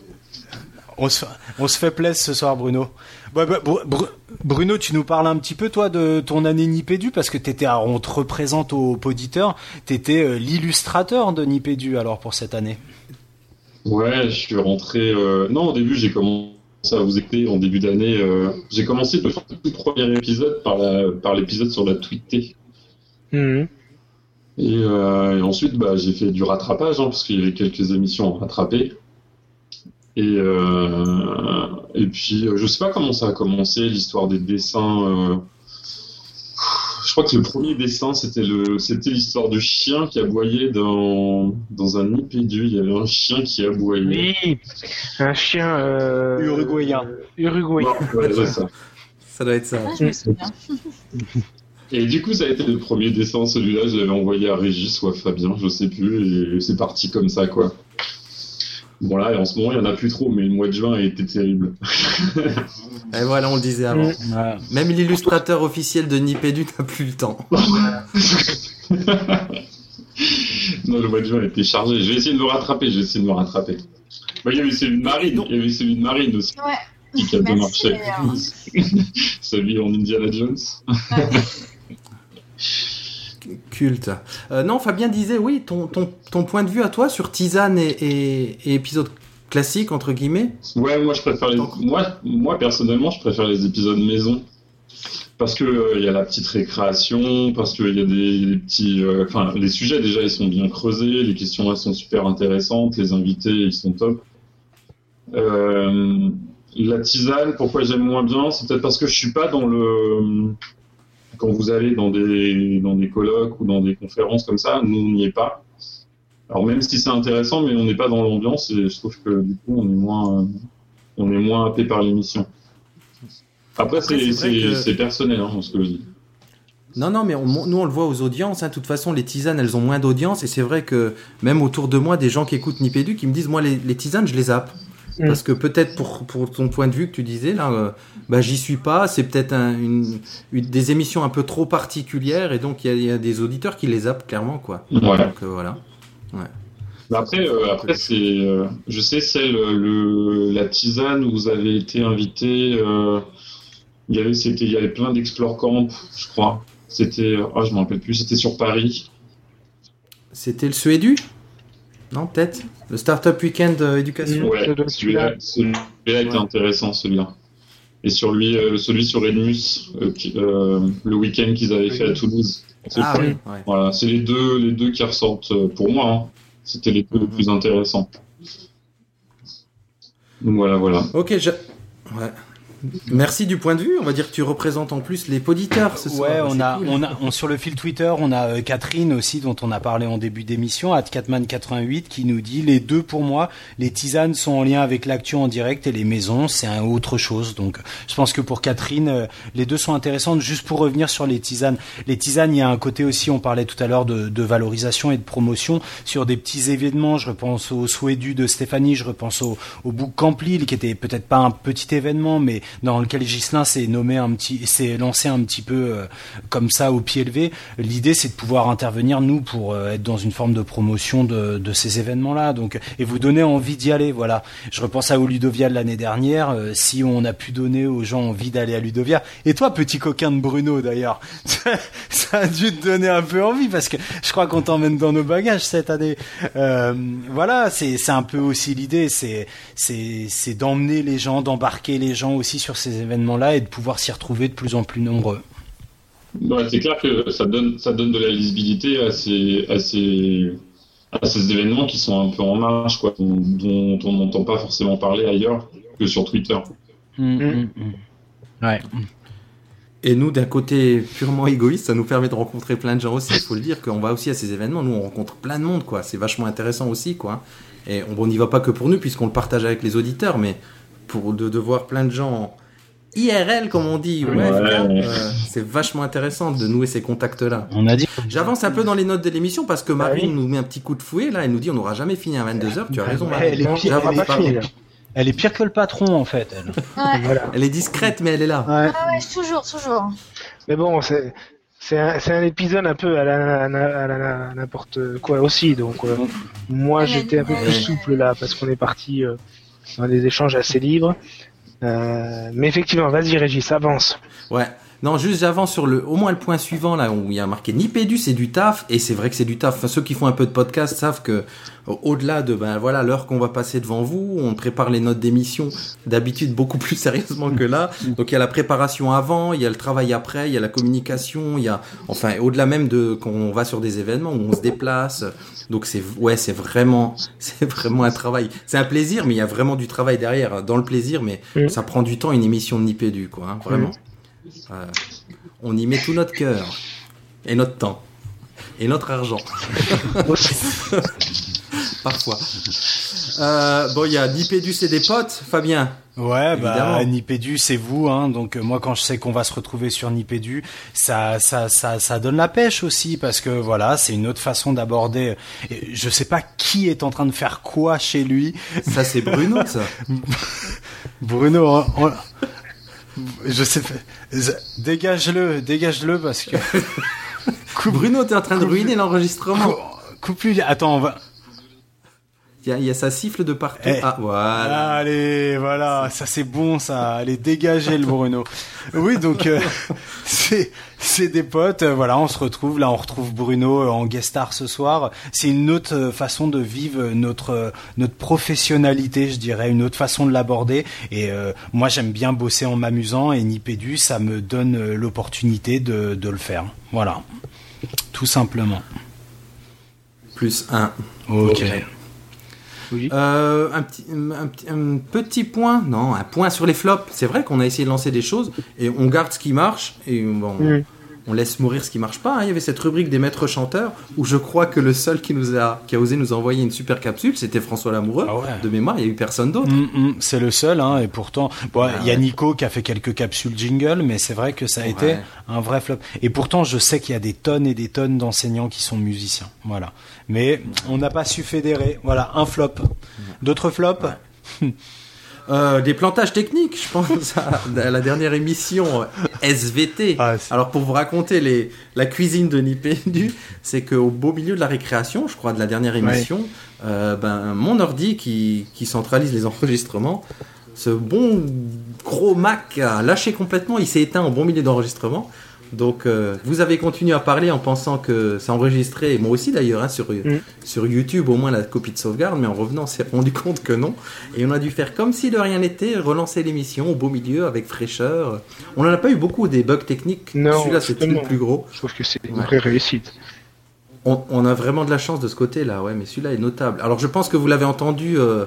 Speaker 4: On se, on se fait plaisir ce soir, Bruno. Bah, Bru- Bruno, tu nous parles un petit peu, toi, de ton année Nipédu, parce que t'étais, on te représente aux auditeurs, t'étais euh, l'illustrateur de Nipédu, alors, pour cette année.
Speaker 6: Ouais, je suis rentré. euh, Non, au début, j'ai commencé à vous écouter en début d'année. euh, J'ai commencé le tout premier épisode par la- par l'épisode sur la tweetée. Et, euh, et ensuite, bah, j'ai fait du rattrapage, hein, parce qu'il y avait quelques émissions à rattraper. Et, euh, et puis, euh, je sais pas comment ça a commencé, l'histoire des dessins. euh, Je crois que le premier dessin, c'était le, c'était l'histoire de chien qui aboyait dans, dans un nipédu. Il y avait un chien qui aboyait.
Speaker 3: Oui, un chien euh,
Speaker 4: Uruguayen.
Speaker 3: uruguayen.
Speaker 6: Ouais, ça.
Speaker 1: Ça doit être ça.
Speaker 2: Ah, je me souviens.
Speaker 6: Et du coup, ça a été le premier dessin, celui-là, je l'avais envoyé à Régis ou à Fabien, je sais plus, et c'est parti comme ça, quoi. Bon là, en ce moment, il y en a plus trop, mais le mois de juin a été terrible.
Speaker 1: Et voilà, on le disait avant.
Speaker 4: Voilà.
Speaker 1: Même l'illustrateur officiel de Nipédu n'a plus le temps.
Speaker 6: non, le mois de juin a été chargé. Je vais essayer de me rattraper, je vais essayer de me rattraper. Bah, il y avait celui de Marine, il y avait celui de Marine aussi,
Speaker 2: Ouais.
Speaker 6: qui a bien marché. Celui en Indiana Jones.
Speaker 1: Culte. Euh, non, Fabien disait, oui, ton, ton, ton point de vue à toi sur Tisane et, et, et épisode classique, entre guillemets.
Speaker 6: Ouais, moi je préfère les... moi, moi personnellement, je préfère les épisodes maison. Parce que euh, il y a la petite récréation, parce qu'il y a des, des petits, euh, enfin les sujets déjà ils sont bien creusés, les questions elles sont super intéressantes, les invités ils sont top. La tisane, pourquoi j'aime moins bien, c'est peut-être parce que je suis pas dans le quand vous allez dans des dans des colloques ou dans des conférences comme ça, nous on n'y est pas. Alors même si c'est intéressant, mais on n'est pas dans l'ambiance et je trouve que du coup on est moins on est moins happé par l'émission. Après,
Speaker 1: Après,
Speaker 6: c'est
Speaker 1: c'est vrai
Speaker 6: c'est-
Speaker 1: que-
Speaker 6: c'est personnel hein, ce que je dis.
Speaker 1: Non, non, mais on- nous on le voit aux audiences. hein. De toute façon, les tisanes, elles ont moins d'audience. Et c'est vrai que même autour de moi, des gens qui écoutent Nipédu qui me disent, moi, les, les tisanes, je les zappe.
Speaker 3: Mm.
Speaker 1: Parce que peut-être pour, pour ton point de vue que tu disais, là, euh, bah, j'y suis pas. C'est peut-être un- une, une- des émissions un peu trop particulières. Et donc, il y a- il y, a des auditeurs qui les zappent, clairement, quoi.
Speaker 6: Ouais.
Speaker 1: Donc, euh, voilà.
Speaker 6: Mais après, euh, après c'est, euh, je sais celle le la tisane où vous avez été invité. euh, il y avait c'était il y avait plein d'explore camp, je crois. C'était ah je me rappelle plus. C'était sur Paris.
Speaker 1: C'était le Suédu Non, peut-être Le Startup Weekend euh, Éducation.
Speaker 6: Ouais. Celui-là celui-là était
Speaker 1: Ouais.
Speaker 6: intéressant celui-là. Et sur lui euh, celui sur Edmus euh, qui- euh, le week-end qu'ils avaient fait à Toulouse. C'est
Speaker 1: Ah
Speaker 6: le-
Speaker 1: oui, ouais.
Speaker 6: Voilà, c'est les deux les deux qui ressortent euh, pour moi. hein. C'était les deux les plus intéressants. Donc voilà voilà.
Speaker 1: Ok, je... ouais. Merci du point de vue. On va dire que tu représentes en plus les poditeurs ce soir.
Speaker 4: Ouais,
Speaker 1: C'est
Speaker 4: on a,
Speaker 1: cool.
Speaker 4: on a, on, sur le fil Twitter, on a euh, Catherine aussi, dont on a parlé en début d'émission, Catman88, qui nous dit les deux pour moi, les tisanes sont en lien avec l'actu en direct et les maisons, c'est un autre chose. Donc, je pense que pour Catherine, euh, les deux sont intéressantes. Juste pour revenir sur les tisanes, les tisanes, il y a un côté aussi, on parlait tout à l'heure de, de valorisation et de promotion sur des petits événements. Je repense au Souhaitu de Stéphanie, je repense au, au Book Camp Lille, qui était peut-être pas un petit événement, mais dans lequel Gislin s'est nommé un petit, s'est lancé un petit peu euh, comme ça au pied levé. L'idée, c'est de pouvoir intervenir nous pour euh, être dans une forme de promotion de, ces événements-là. Donc, et vous donner envie d'y aller. Voilà. Je repense à au Ludovia de l'année dernière. euh, si on a pu donner aux gens envie d'aller à Ludovia, et toi, petit coquin de Bruno d'ailleurs, ça a dû te donner un peu envie parce que je crois qu'on t'emmène dans nos bagages cette année. Voilà, c'est un peu aussi l'idée, c'est d'emmener les gens, d'embarquer les gens aussi sur ces événements-là et de pouvoir s'y retrouver de plus en plus nombreux.
Speaker 6: Ouais, c'est clair que ça donne, ça donne de la lisibilité à ces, à ces, à ces événements qui sont un peu en marge, quoi, dont, dont on n'entend pas forcément parler ailleurs que sur Twitter.
Speaker 4: Mm,
Speaker 3: Mm.
Speaker 4: mm, mm. Ouais.
Speaker 1: Et nous, d'un côté purement égoïste, ça nous permet de rencontrer plein de gens aussi. Il faut le dire qu'on va aussi à ces événements. Nous, on rencontre plein de monde, quoi. C'est vachement intéressant aussi, quoi. Et on on n'y va pas que pour nous, puisqu'on le partage avec les auditeurs, mais pour de, de voir plein de gens IRL, comme on dit, ouais,
Speaker 6: Ouais.
Speaker 1: euh, c'est vachement intéressant de nouer ces contacts-là.
Speaker 4: On a dit.
Speaker 1: J'avance un peu dans les notes de l'émission parce que Marine
Speaker 3: oui.
Speaker 1: nous met un petit coup de fouet là, elle nous dit on n'aura jamais fini à 22h. Tu as raison,
Speaker 4: Ouais,
Speaker 1: Marine.
Speaker 4: elle est pire. Elle est que le patron en fait. Elle.
Speaker 2: Ouais,
Speaker 3: Voilà.
Speaker 1: Elle est discrète, mais elle est là.
Speaker 3: Ouais.
Speaker 2: ah ouais, toujours, toujours.
Speaker 3: Mais bon, c'est c'est un, c'est un épisode un peu à la, à la- à la- à n'importe quoi aussi. Donc euh, moi j'étais un peu plus souple là parce qu'on est parti euh, dans des échanges assez libres. Euh, mais effectivement, vas-y Régis, avance.
Speaker 1: Ouais. Non, juste j'avance sur le, au moins le point suivant là où il y a marqué Nipédu, c'est du taf et c'est vrai que c'est du taf. Enfin, ceux qui font un peu de podcast savent que au- au-delà de ben voilà l'heure qu'on va passer devant vous, on prépare les notes d'émission d'habitude beaucoup plus sérieusement que là. Donc il y a la préparation avant, il y a le travail après, il y a la communication, il y a enfin au-delà même de quand on va sur des événements où on se déplace. Donc c'est ouais, c'est vraiment c'est vraiment un travail. C'est un plaisir mais il y a vraiment du travail derrière dans le plaisir mais
Speaker 3: Mm.
Speaker 1: ça prend du temps une émission de Nipédu quoi, hein, vraiment. Euh, on y met tout notre cœur et notre temps et notre argent. parfois. Euh, bon, il y a Nipédu, c'est des potes, Fabien.
Speaker 4: Ouais,
Speaker 1: Évidemment.
Speaker 4: bah Nipédu, c'est vous, hein. Donc euh, moi, quand je sais qu'on va se retrouver sur Nipédu, ça, ça, ça, ça donne la pêche aussi parce que voilà, c'est une autre façon d'aborder. et Je sais pas qui est en train de faire quoi chez lui.
Speaker 1: Ça, c'est Bruno, ça.
Speaker 4: Bruno, on- on- je sais pas. Dégage-le, dégage-le parce que.
Speaker 1: Bruno, t'es en train de ruiner l'enregistrement.
Speaker 4: Coupe-lui. Attends, on va.
Speaker 1: Il y, a, il y a sa siffle de partout.
Speaker 4: Eh.
Speaker 1: Ah, voilà.
Speaker 4: Allez, voilà, ça c'est bon, ça. Allez, dégagez le Bruno. Oui, donc euh, c'est c'est des potes. euh, voilà, on se retrouve là, on retrouve Bruno euh, en guest star ce soir. C'est une autre façon de vivre notre notre professionnalité, je dirais, une autre façon de l'aborder. Et euh, moi, j'aime bien bosser en m'amusant et Nipédu, ça me donne l'opportunité de de le faire. Voilà, tout simplement.
Speaker 1: Plus un.
Speaker 4: Ok.
Speaker 1: Euh, un, petit, un, petit, un petit point, non, un point sur les flops. C'est vrai qu'on a essayé de lancer des choses et on garde ce qui marche et bon. On laisse mourir ce qui marche pas. hein. Il y avait cette rubrique des maîtres chanteurs où je crois que le seul qui nous a, qui a osé nous envoyer une super capsule, c'était François Lamoureux.
Speaker 4: Ah ouais.
Speaker 1: De mémoire, il y a eu personne d'autre.
Speaker 4: Mm, mm, c'est le seul, hein, et pourtant, bon, il
Speaker 1: Ah
Speaker 4: y a. Nico qui a fait quelques capsules jingle, mais c'est vrai que ça a été un vrai flop. Et pourtant, je sais qu'il y a des tonnes et des tonnes d'enseignants qui sont musiciens, voilà. Mais on n'a pas su fédérer, voilà, un flop. D'autres flops?
Speaker 1: Euh, des plantages techniques, je pense à, la dernière émission SVT.
Speaker 4: Ah,
Speaker 1: Alors pour vous raconter les, la cuisine de Nipédu, c'est qu'au beau milieu de la récréation, je crois de la dernière émission, euh, ben, mon ordi qui, qui centralise les enregistrements, ce bon gros Mac a lâché complètement, il s'est éteint en bon milieu d'enregistrement. Donc euh, vous avez continué à parler en pensant que ça enregistrait, et moi aussi d'ailleurs, hein, sur,
Speaker 3: Mm.
Speaker 1: sur YouTube au moins la copie de sauvegarde, mais en revenant on s'est rendu compte que non. Et on a dû faire comme si de rien n'était, relancer l'émission au beau milieu avec fraîcheur. On n'en a pas eu beaucoup des bugs techniques.
Speaker 3: Non,
Speaker 1: Celui-là c'était le plus gros.
Speaker 3: Je trouve que c'est une
Speaker 1: Ouais.
Speaker 3: vraie réussite.
Speaker 1: On, on a vraiment de la chance de ce côté-là, ouais, mais celui-là est notable. Alors je pense que vous l'avez entendu euh,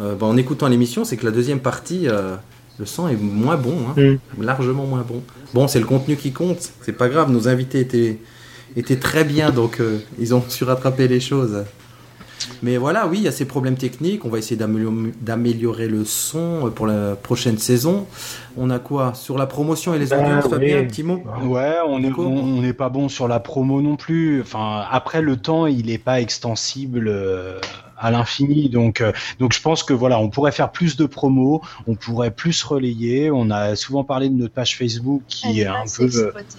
Speaker 1: euh, bah, en écoutant l'émission, c'est que la deuxième partie, euh, le son est moins bon, hein,
Speaker 3: Mm.
Speaker 1: largement moins bon. Bon, c'est le contenu qui compte, c'est pas grave, nos invités étaient, étaient très bien, donc euh, ils ont su rattraper les choses. Mais voilà, oui, il y a ces problèmes techniques, on va essayer d'améliorer- le son pour la prochaine saison. On a quoi? Sur la promotion et les
Speaker 3: Ah,
Speaker 1: audiences, Fabien,
Speaker 3: oui.
Speaker 1: un petit mot?
Speaker 4: Ouais, on n'est pas bon sur la promo non plus. Enfin, après le temps, il n'est pas extensible euh, à l'infini. Donc, euh, donc je pense que voilà, on pourrait faire plus de promos, on pourrait plus relayer. On a souvent parlé de notre page Facebook qui
Speaker 2: Elle
Speaker 4: est
Speaker 2: est
Speaker 4: un peu, euh,
Speaker 2: exploitée.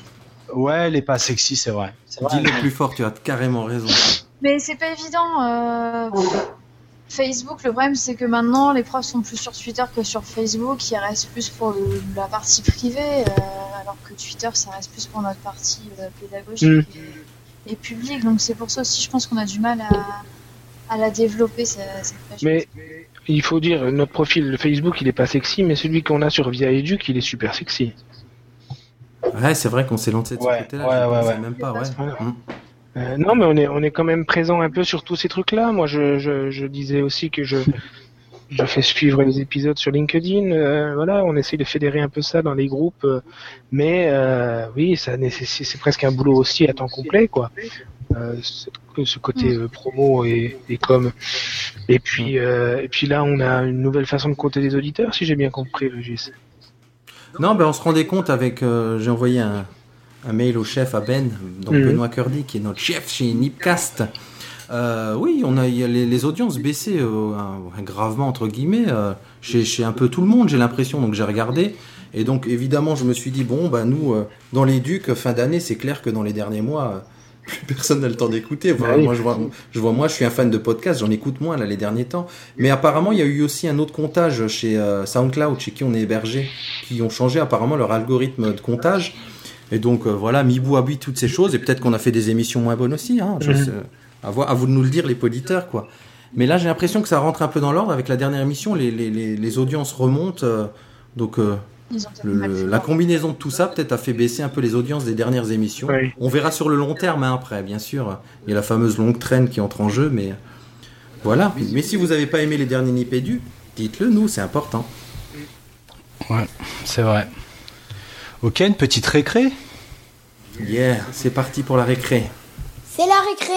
Speaker 4: ouais, elle est pas sexy, c'est vrai. C'est vrai.
Speaker 1: Dis-le plus fort, tu as carrément raison.
Speaker 2: Mais c'est pas évident. euh, Facebook, le problème c'est que maintenant les profs sont plus sur Twitter que sur Facebook. Ils restent plus pour le- la partie privée, euh, alors que Twitter ça reste plus pour notre partie euh, pédagogique
Speaker 3: Mm.
Speaker 2: et, et publique. Donc c'est pour ça aussi, je pense qu'on a du mal à, à la développer cette, page.
Speaker 3: Mais il faut dire, notre profil de Facebook, il est pas sexy, mais celui qu'on a sur Via Educ, il est super sexy.
Speaker 1: Ouais, c'est vrai qu'on s'est lancé de ce
Speaker 4: Ouais,
Speaker 1: côté-là.
Speaker 4: ouais, ouais,
Speaker 1: même pas, ouais.
Speaker 3: Voilà.
Speaker 1: Mm.
Speaker 3: Euh, non, mais on est, on est quand même présent un peu sur tous ces trucs-là. Moi, je, je, je disais aussi que je, je fais suivre les épisodes sur LinkedIn. euh, voilà, on essaye de fédérer un peu ça dans les groupes. euh, mais euh, oui, ça nécessite, c'est presque un boulot aussi à temps complet, quoi. Euh, ce, côté euh, promo et, et com. Et puis, euh, et puis là, on a une nouvelle façon de compter les auditeurs, si j'ai bien compris, Régis.
Speaker 1: Non, ben on se rendait compte avec. euh, J'ai envoyé un, un mail au chef à Ben, donc
Speaker 3: Mhm.
Speaker 1: Benoît Curdy, qui est notre chef chez Nipcast. Euh, oui, on a, y a les, les audiences baissées euh, un- gravement entre guillemets euh, chez, chez un peu tout le monde. J'ai l'impression, donc j'ai regardé et donc évidemment je me suis dit bon bah nous euh, dans les Ducs fin d'année c'est clair que dans les derniers mois euh, plus personne n'a le temps d'écouter.
Speaker 3: Bah oui.
Speaker 1: Moi je vois, je vois moi je suis un fan de podcast, j'en écoute moins là les derniers temps. Mais apparemment il y a eu aussi un autre comptage chez euh, SoundCloud chez qui on est hébergé, qui ont changé apparemment leur algorithme de comptage. Et donc euh, voilà, mi bout à bout toutes ces choses, et peut-être qu'on a fait des émissions moins bonnes aussi. Hein, je
Speaker 3: Mhm.
Speaker 1: sais- à, voir- à vous de nous le dire, les poditeurs, quoi. Mais là, j'ai l'impression que ça rentre un peu dans l'ordre avec la dernière émission, les, les, les, les audiences remontent. euh, donc le- la combinaison de tout ça peut-être a fait baisser un peu les audiences des dernières émissions.
Speaker 3: Oui.
Speaker 1: On verra sur le long terme hein, après, bien sûr. Il y a la fameuse longue traîne qui entre en jeu, mais voilà. Mais si vous n'avez pas aimé les derniers Nipédu, dites-le nous, c'est important.
Speaker 4: Ouais, c'est vrai. Ok, une petite récré?
Speaker 1: Yeah, c'est parti pour la récré.
Speaker 5: C'est la récré.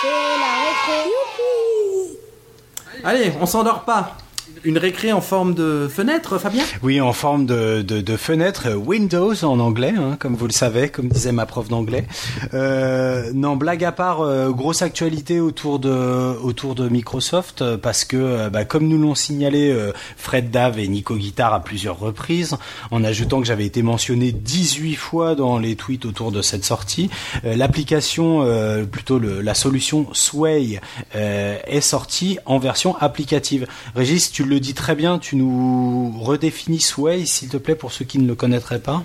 Speaker 5: C'est la récré.
Speaker 1: Allez, on s'endort pas. Une récré en forme de fenêtre, Fabien?
Speaker 4: Oui, en forme de, de, fenêtre euh, Windows en anglais, hein, comme vous le savez, comme disait ma prof d'anglais. Euh, non, blague à part, euh, grosse actualité autour de autour de Microsoft parce que, bah, comme nous l'ont signalé Fred Dave et Nico Guitar à plusieurs reprises, en ajoutant que j'avais été mentionné 18 fois dans les tweets autour de cette sortie, l'application, plutôt la solution Sway est sortie en version applicative. Régis, tu le dis très bien, tu nous redéfinis Sway, s'il te plaît, pour ceux qui ne le connaîtraient pas.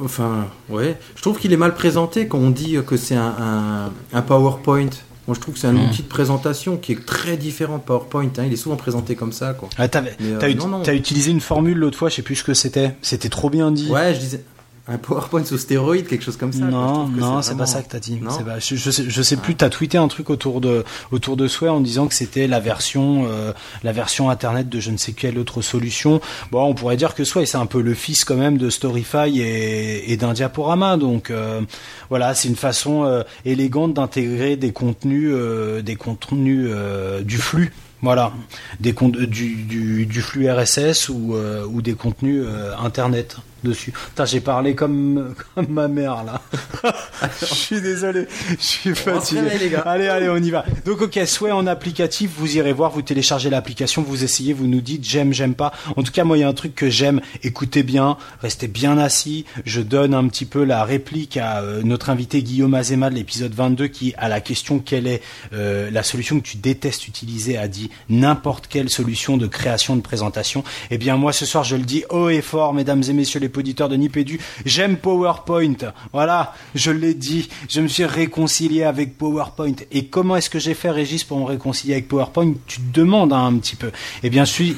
Speaker 1: Enfin, ouais. Je trouve qu'il est mal présenté quand on dit que c'est un, un, un PowerPoint. Moi, je trouve que c'est un
Speaker 4: Mm.
Speaker 1: outil de présentation qui est très différent de PowerPoint. hein. Il est souvent présenté comme ça, quoi.
Speaker 4: Ah,
Speaker 1: euh,
Speaker 4: t'as utilisé une formule l'autre fois, je sais plus ce que c'était. C'était trop bien dit.
Speaker 1: Ouais, je disais un PowerPoint sous stéroïde, quelque chose comme ça.
Speaker 4: non, non,
Speaker 1: c'est
Speaker 4: pas ça que t'as dit. Pas- je, je sais, je sais plus. T'as tweeté un truc autour de autour de Sway en disant que c'était la version euh, la version internet de je ne sais quelle autre solution. Bon, on pourrait dire que Sway c'est un peu le fils quand même de Storyfy et, et d'un diaporama. Donc euh, voilà, c'est une façon euh, élégante d'intégrer des contenus des contenus du flux. Voilà, des du, du, du flux RSS ou, euh, ou des contenus euh, internet dessus. Putain, j'ai parlé comme comme ma mère là. je suis désolé, je suis fatigué.
Speaker 1: réveille, les gars.
Speaker 4: Allez, allez, on y va. Donc, ok, soit en applicatif, vous irez voir, vous téléchargez l'application, vous essayez, vous nous dites j'aime, j'aime pas. En tout cas, moi, il y a un truc que j'aime. Écoutez bien, restez bien assis. Je donne un petit peu la réplique à euh, notre invité Guillaume Azema de l'épisode 22 qui, à la question quelle est euh, la solution que tu détestes utiliser, a dit n'importe quelle solution de création de présentation. Eh bien, moi, ce soir, je le dis haut et fort, mesdames et messieurs les auditeurs de Nipédu, j'aime PowerPoint. Voilà, je l'ai dit. Je me suis réconcilié avec PowerPoint. Et comment est-ce que j'ai fait, Régis, pour me réconcilier avec PowerPoint? Tu te demandes hein, un petit peu. Eh bien, je suis...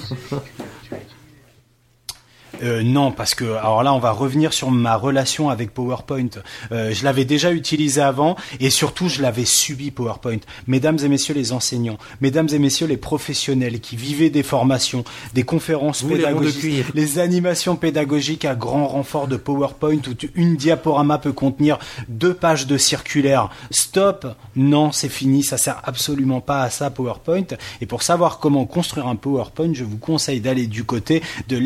Speaker 4: Euh, non, parce que alors là, on va revenir sur ma relation avec PowerPoint. Euh, je l'avais déjà utilisé avant et surtout, je l'avais subi PowerPoint. Mesdames et messieurs les enseignants, mesdames et messieurs les professionnels qui vivaient des formations, des conférences
Speaker 1: Vous,
Speaker 4: pédagogiques, les animations pédagogiques à grand renfort de PowerPoint où tu- une diaporama peut contenir deux pages de circulaire. Stop Non, c'est fini, ça sert absolument pas à ça PowerPoint. Et pour savoir comment construire un PowerPoint, je vous conseille d'aller du côté de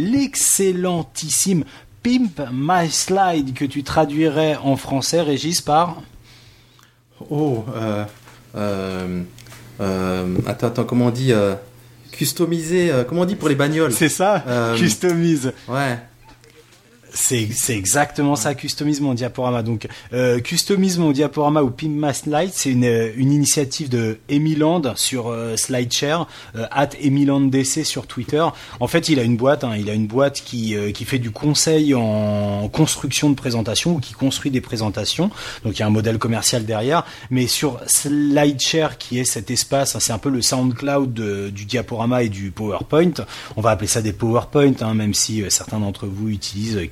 Speaker 4: Pimp My Slide que tu traduirais en français, Régis, par
Speaker 1: Oh, euh, euh, euh, attends, attends, comment on dit Customiser, euh, comment on dit pour les bagnoles?
Speaker 4: C'est ça Customise.
Speaker 1: Ouais.
Speaker 4: C'est c'est exactement ça, customise mon diaporama. Donc, euh, customise mon diaporama ou Pimp c'est une, euh, une initiative de Emiland sur euh, SlideShare, euh, at EmilandDC sur Twitter. En fait, il a une boîte, hein, il a une boîte qui euh, qui fait du conseil en construction de présentation ou qui construit des présentations. Donc, il y a un modèle commercial derrière. Mais sur SlideShare, qui est cet espace, hein, c'est un peu le SoundCloud du diaporama et du PowerPoint. On va appeler ça des PowerPoint, hein, même si certains d'entre vous utilisent euh,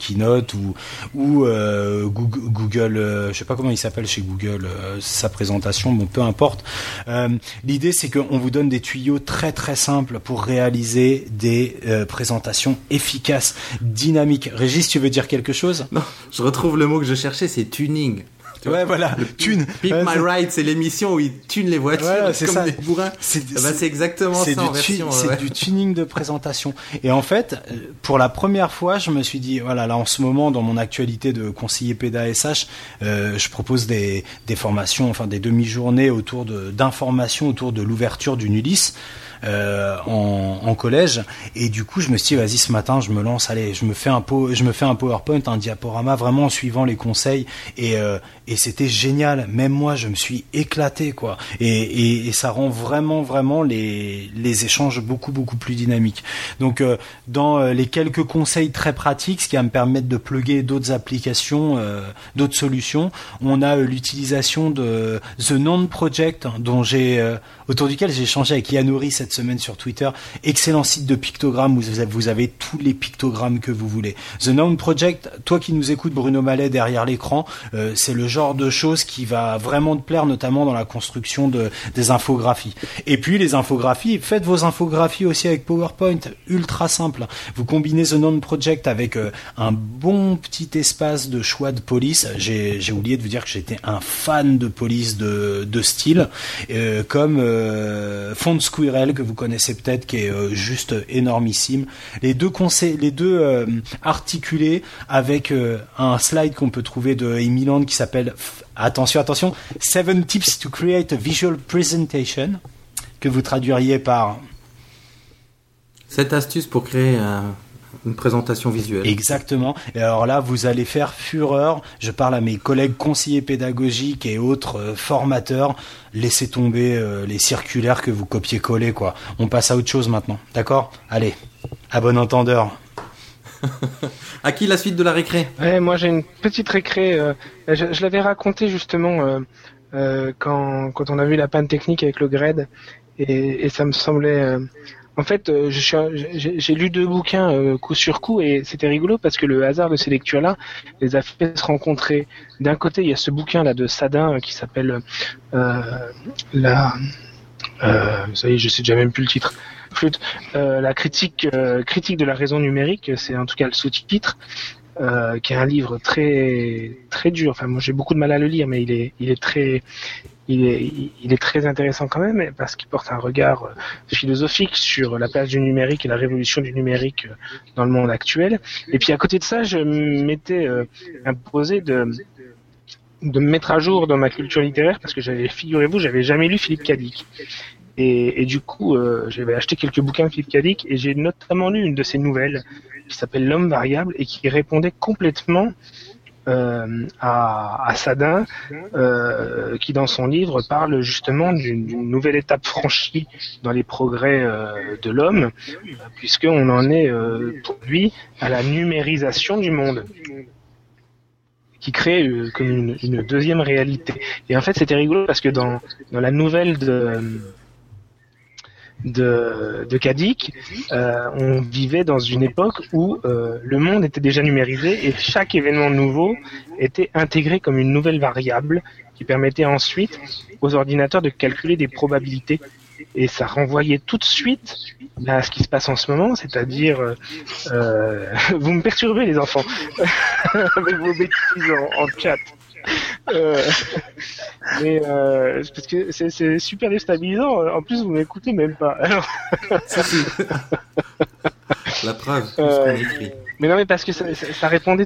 Speaker 4: Ou euh, Google, Google euh, je sais pas comment il s'appelle chez Google euh, sa présentation, bon peu importe. Euh, L'idée c'est qu'on vous donne des tuyaux très très simples pour réaliser des présentations efficaces, dynamiques. Régis, tu veux dire quelque chose?
Speaker 1: Non, je retrouve le mot que je cherchais, c'est tuning. Tu vois
Speaker 4: Ouais, voilà, tune.
Speaker 1: Pimp
Speaker 4: Ouais,
Speaker 1: My Ride, c'est l'émission où ils tunent les voitures
Speaker 4: Voilà, c'est
Speaker 1: comme
Speaker 4: ça.
Speaker 1: des bourrins.
Speaker 4: C'est
Speaker 1: bah, c'est exactement ça en version.
Speaker 4: c'est
Speaker 1: ouais.
Speaker 4: du tuning de présentation. Et en fait, euh, pour la première fois, je me suis dit, voilà, là en ce moment, dans mon actualité de conseiller PEDA SH, euh, je propose des, des formations, enfin des demi-journées autour de d'informations autour de l'ouverture d'une Ulysse. euh, en, en collège et du coup je me suis dit vas-y ce matin je me lance allez je me fais un po- je me fais un PowerPoint un diaporama vraiment en suivant les conseils et euh, et c'était génial même moi je me suis éclaté quoi et, et, et ça rend vraiment vraiment les les échanges beaucoup beaucoup plus dynamiques donc euh, dans euh, les quelques conseils très pratiques ce qui va me permettre de plugger d'autres applications euh, d'autres solutions on a euh, l'utilisation de The Non Project dont j'ai euh, autour duquel j'ai échangé avec Yannouri cette semaine sur Twitter. Excellent site de pictogrammes, avez, vous avez tous les pictogrammes que vous voulez. The Noun Project, toi qui nous écoutes Bruno Mallet derrière l'écran, c'est le genre de choses qui va vraiment te plaire, notamment dans la construction de, des infographies. Et puis les infographies, faites vos infographies aussi avec PowerPoint, ultra simple. Vous combinez The Noun Project avec euh, un bon petit espace de choix de police. J'ai oublié de vous dire que j'étais un fan de police de, de style, euh, comme euh, Font Squirrel que vous connaissez peut-être, qui est euh, juste énormissime. Les deux conseils, les deux articulés avec un slide qu'on peut trouver de Amy qui s'appelle attention attention Seven Tips to Create a Visual Presentation que vous traduiriez par
Speaker 1: Cette astuce pour créer un- une présentation visuelle.
Speaker 4: Exactement. Et alors là, vous allez faire fureur. Je parle à mes collègues conseillers pédagogiques et autres euh, formateurs. Laissez tomber euh, les circulaires que vous copiez-collez, quoi. On passe à autre chose maintenant. D'accord? Allez, à bon entendeur.
Speaker 1: À qui la suite de la récré
Speaker 3: Ouais, moi j'ai une petite récré. euh, je l'avais raconté justement euh, euh, quand, quand on a vu la panne technique avec le GRED et, ça me semblait. en fait, j'ai lu deux bouquins coup sur coup et c'était rigolo parce que le hasard de ces lectures-là les a fait se rencontrer. D'un côté, il y a ce bouquin là de Sadin qui s'appelle la. Ça y est, je sais déjà même plus le titre. Euh, la critique euh, critique de la raison numérique, c'est en tout cas le sous-titre euh, qui est un livre très très dur. Enfin, moi j'ai beaucoup de mal à le lire, mais il est il est très il est il est très intéressant quand même parce qu'il porte un regard philosophique sur la place du numérique et la révolution du numérique dans le monde actuel. Et puis à côté de ça, je m'étais imposé de de me mettre à jour dans ma culture littéraire parce que figurez-vous, j'avais jamais lu Philippe Cadic. Et, du coup, euh, j'avais acheté quelques bouquins de Philippe Cadic et j'ai notamment lu une de ses nouvelles qui s'appelle L'homme variable et qui répondait complètement euh, à, Sadin, euh, qui dans son livre parle justement d'une nouvelle étape franchie dans les progrès de l'homme, puisqu'on en est pour lui à la numérisation du monde qui crée comme une, deuxième réalité. Et en fait, c'était rigolo parce que dans la nouvelle de de, de euh, on vivait dans une époque où euh, le monde était déjà numérisé et chaque événement nouveau était intégré comme une nouvelle variable qui permettait ensuite aux ordinateurs de calculer des probabilités. Et ça renvoyait tout de suite à ce qui se passe en ce moment, c'est-à-dire, euh, vous me perturbez les enfants avec vos bêtises en, en chat. Euh, mais euh, parce que c'est- super déstabilisant. En plus, vous m'écoutez même pas. Alors.
Speaker 1: La preuve,
Speaker 3: Euh,
Speaker 1: qu'on écrit.
Speaker 3: Mais non, mais parce que ça, ça- ça répondait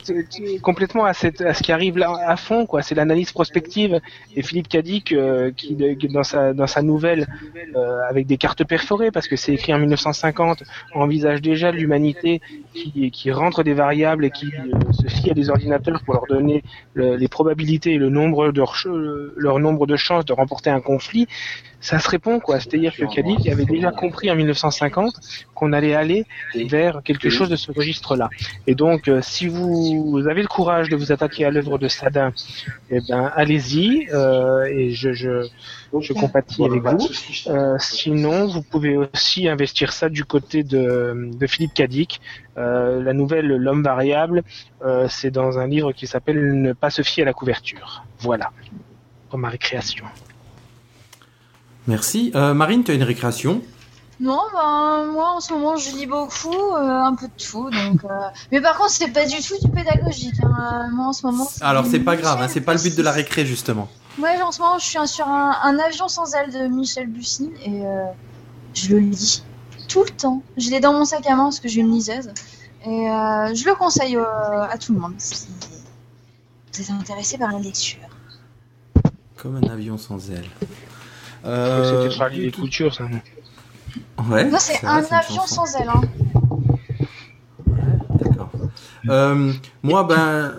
Speaker 3: complètement à, cette, à ce qui arrive là à fond, quoi. C'est l'analyse prospective. Et Philippe Cadic, euh, qui dans sa dans sa nouvelle, euh, avec des cartes perforées, parce que c'est écrit en 1950, envisage déjà l'humanité qui qui rentre des variables et qui euh, se fie à des ordinateurs pour leur donner le- les probabilités et le nombre de leur nombre de chances de remporter un conflit. Ça se répond, quoi. C'est-à-dire que Cadic avait déjà compris en 1950 qu'on allait aller vers quelque chose de ce registre-là. Et donc, euh, si vous avez le courage de vous attaquer à l'œuvre de Sadin, eh ben, allez-y, euh, et je, je, je compatis avec vous. Euh, sinon, vous pouvez aussi investir ça du côté de, de Philippe Cadic. Euh, la nouvelle L'homme variable, euh, c'est dans un livre qui s'appelle Ne pas se fier à la couverture. Voilà, pour ma récréation.
Speaker 1: Merci. Euh, Marine, tu as une récréation?
Speaker 2: Non, ben, moi en ce moment je lis beaucoup, euh, un peu de tout. Donc, euh, Mais par contre, c'est pas du tout du pédagogique. hein. Moi en ce moment.
Speaker 1: Alors, c'est pas grave, hein, c'est pas le but de la récré, justement.
Speaker 2: Ouais, en ce moment je suis sur un, un avion sans aile de Michel Bussy et euh, je le lis tout le temps. Je l'ai dans mon sac à main parce que j'ai une liseuse. Et je le conseille à tout le monde si vous êtes intéressé par la lecture.
Speaker 1: Comme un avion sans aile. Euh,
Speaker 3: C'était Charlie des coutures, ça.
Speaker 1: Ouais.
Speaker 2: Non, c'est un avion sans aile. Hein.
Speaker 1: D'accord. Euh, moi, ben,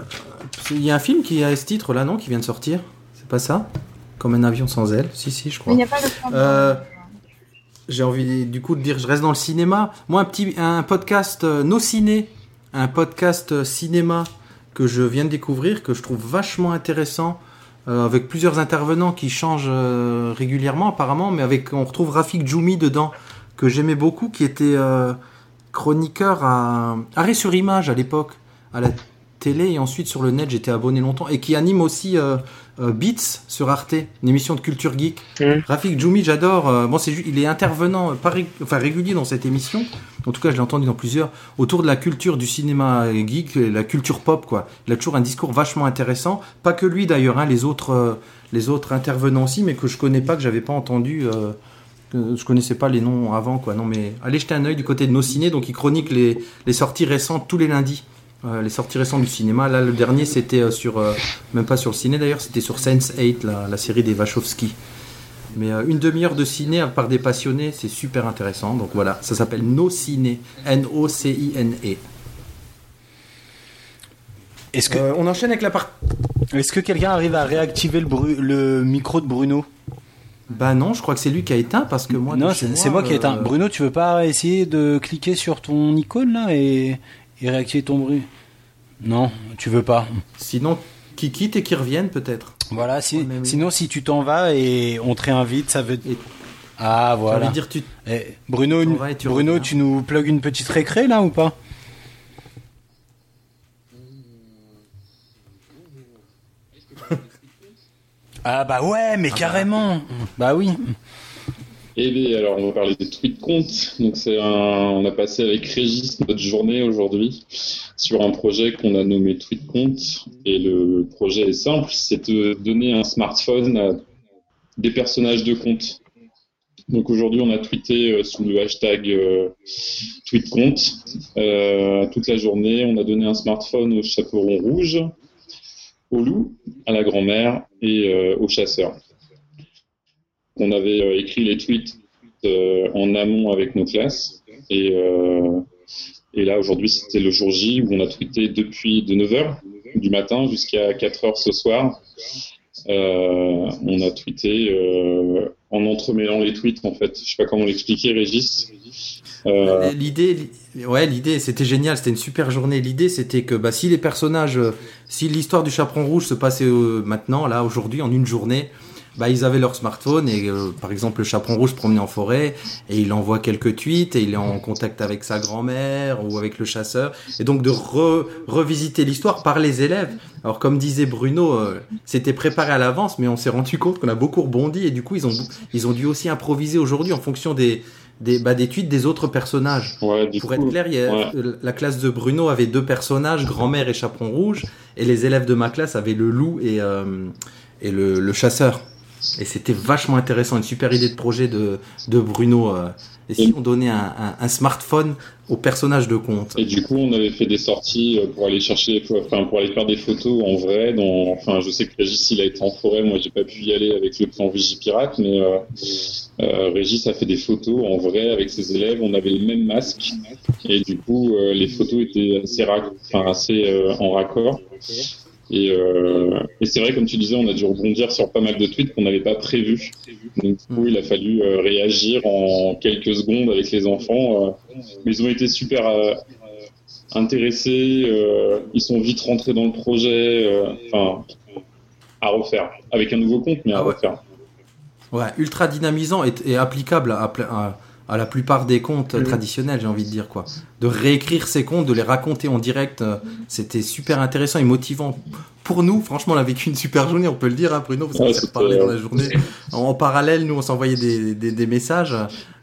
Speaker 1: il y a un film qui a ce titre-là, non, qui vient de sortir. C'est pas ça? Comme un avion sans aile. Si, si, je crois.
Speaker 2: Mais il n'y a pas de problème.
Speaker 1: Euh, J'ai envie du coup de dire, je reste dans le cinéma. Moi, un petit, un podcast euh, No Ciné, un podcast cinéma que je viens de découvrir, que je trouve vachement intéressant, euh, avec plusieurs intervenants qui changent euh, régulièrement apparemment, mais avec on retrouve Rafik Djoumi dedans que j'aimais beaucoup, qui était euh, chroniqueur à Arrêt sur Image à l'époque, à la télé et ensuite sur le net, j'étais abonné longtemps, et qui anime aussi Beats sur Arte, une émission de culture geek.
Speaker 3: Mhm.
Speaker 1: Rafik Djoumi, j'adore. euh, bon, c'est ju- il est intervenant, euh, pas ré- enfin régulier dans cette émission. En tout cas, je l'ai entendu dans plusieurs autour de la culture du cinéma geek, la culture pop, quoi. Il a toujours un discours vachement intéressant. Pas que lui d'ailleurs, hein, les autres, euh, les autres intervenants aussi, mais que je connais pas, que j'avais pas entendu. Euh, que je connaissais pas les noms avant, quoi. Non, mais allez jeter un œil du côté de nos ciné. Donc, il chronique les, les sorties récentes tous les lundis. Euh, les sorties récentes du cinéma. Là, le dernier, c'était euh, sur, euh, même pas sur le ciné d'ailleurs, c'était sur Sense8, la, la série des Wachowski. Mais euh, une demi-heure de ciné par des passionnés, c'est super intéressant. Donc voilà, ça s'appelle No Ciné, N-O-C-I-N-E.
Speaker 4: Est-ce que,
Speaker 1: Euh, on enchaîne avec la partie.
Speaker 4: est-ce que quelqu'un arrive à réactiver le, bru- le micro de Bruno?
Speaker 1: Bah non, je crois que c'est lui qui a éteint parce que moi.
Speaker 4: Non, c'est moi qui ai éteint. Bruno, tu veux pas essayer de cliquer sur ton icône là et, et réactiver ton bruit Non, tu veux pas.
Speaker 1: Sinon, qui quitte et qui revienne peut-être.
Speaker 4: Voilà, si-
Speaker 1: Ouais, oui.
Speaker 4: sinon si tu t'en vas et on te réinvite, ça veut.
Speaker 1: Et-
Speaker 4: Ah voilà.
Speaker 1: de dire, tu...
Speaker 4: Eh, Bruno,
Speaker 1: Tu t'en
Speaker 4: une-
Speaker 1: vas et tu
Speaker 4: Bruno,
Speaker 1: reviens.
Speaker 4: tu nous plugues une petite récré là ou pas? Ah bah ouais, mais carrément. Bah oui.
Speaker 6: Alors, on va parler des tweets comptes. Donc, c'est un... on a passé avec Régis notre journée aujourd'hui sur un projet qu'on a nommé Tweet Compte. Et le projet est simple, c'est de donner un smartphone à des personnages de compte. Donc, aujourd'hui, on a tweeté euh, sous le hashtag euh, Tweet Compte. Euh, toute la journée, on a donné un smartphone au chaperon rouge, au loup, à la grand-mère et euh, au chasseur. On avait euh, écrit les tweets euh, en amont avec nos classes. Et, euh, et là, aujourd'hui, c'était le jour J où on a tweeté depuis de 9h du matin jusqu'à 4h ce soir. On a tweeté en entremêlant les tweets, en fait. Je sais pas comment l'expliquer, Régis.
Speaker 1: L'idée, li- ouais, l'idée, c'était génial, c'était une super journée. L'idée, c'était que bah, si les personnages, si l'histoire du chaperon rouge se passait maintenant, là, aujourd'hui, en une journée, bah, ils avaient leur smartphone et euh, par exemple le chaperon rouge se promenait en forêt et il envoie quelques tweets et il est en contact avec sa grand-mère ou avec le chasseur et donc de re- revisiter l'histoire par les élèves. Alors comme disait Bruno, euh, c'était préparé à l'avance mais on s'est rendu compte qu'on a beaucoup rebondi et du coup ils ont ils ont dû aussi improviser aujourd'hui en fonction des des, bah, des tweets des autres personnages.
Speaker 6: ouais,
Speaker 1: Pour
Speaker 6: coup,
Speaker 1: être clair, il y a-
Speaker 6: ouais.
Speaker 1: euh, la classe de Bruno avait deux personnages, grand-mère et chaperon rouge, et les élèves de ma classe avaient le loup et, euh, et le, le chasseur. Et c'était vachement intéressant, une super idée de projet de, de Bruno. euh. Et si on donnait un, un- un smartphone au personnage de compte
Speaker 6: Et du coup, on avait fait des sorties euh, pour aller chercher, enfin, pour aller faire des photos en vrai. Dans, enfin, je sais que Régis, il a été en forêt. Moi, j'ai pas pu y aller avec le plan Vigipirate, mais euh, euh, Régis a fait des photos en vrai avec ses élèves. On avait le même masque et du coup, euh, les photos étaient assez, rac- enfin, assez euh, en raccord. Et, euh, et c'est vrai, comme tu disais, on a dû rebondir sur pas mal de tweets qu'on n'avait pas prévus. Donc, du coup, il a fallu euh, réagir en quelques secondes avec les enfants. euh, mais ils ont été super intéressés. ils sont vite rentrés dans le projet. Enfin, à refaire. Avec un nouveau compte, mais à
Speaker 1: Ah ouais.
Speaker 6: refaire.
Speaker 1: Ouais, ultra dynamisant et, et applicable à, ple- à- à la plupart des comptes
Speaker 3: Mhm.
Speaker 1: traditionnels, j'ai envie de dire quoi. De réécrire ces comptes, de les raconter en direct, euh, c'était super intéressant et motivant. Pour nous, franchement, on a vécu une super journée, on peut le dire, hein, Bruno, parce qu'on s'est parlé dans
Speaker 6: euh,
Speaker 1: la journée. En parallèle, nous, on s'envoyait des, des, des messages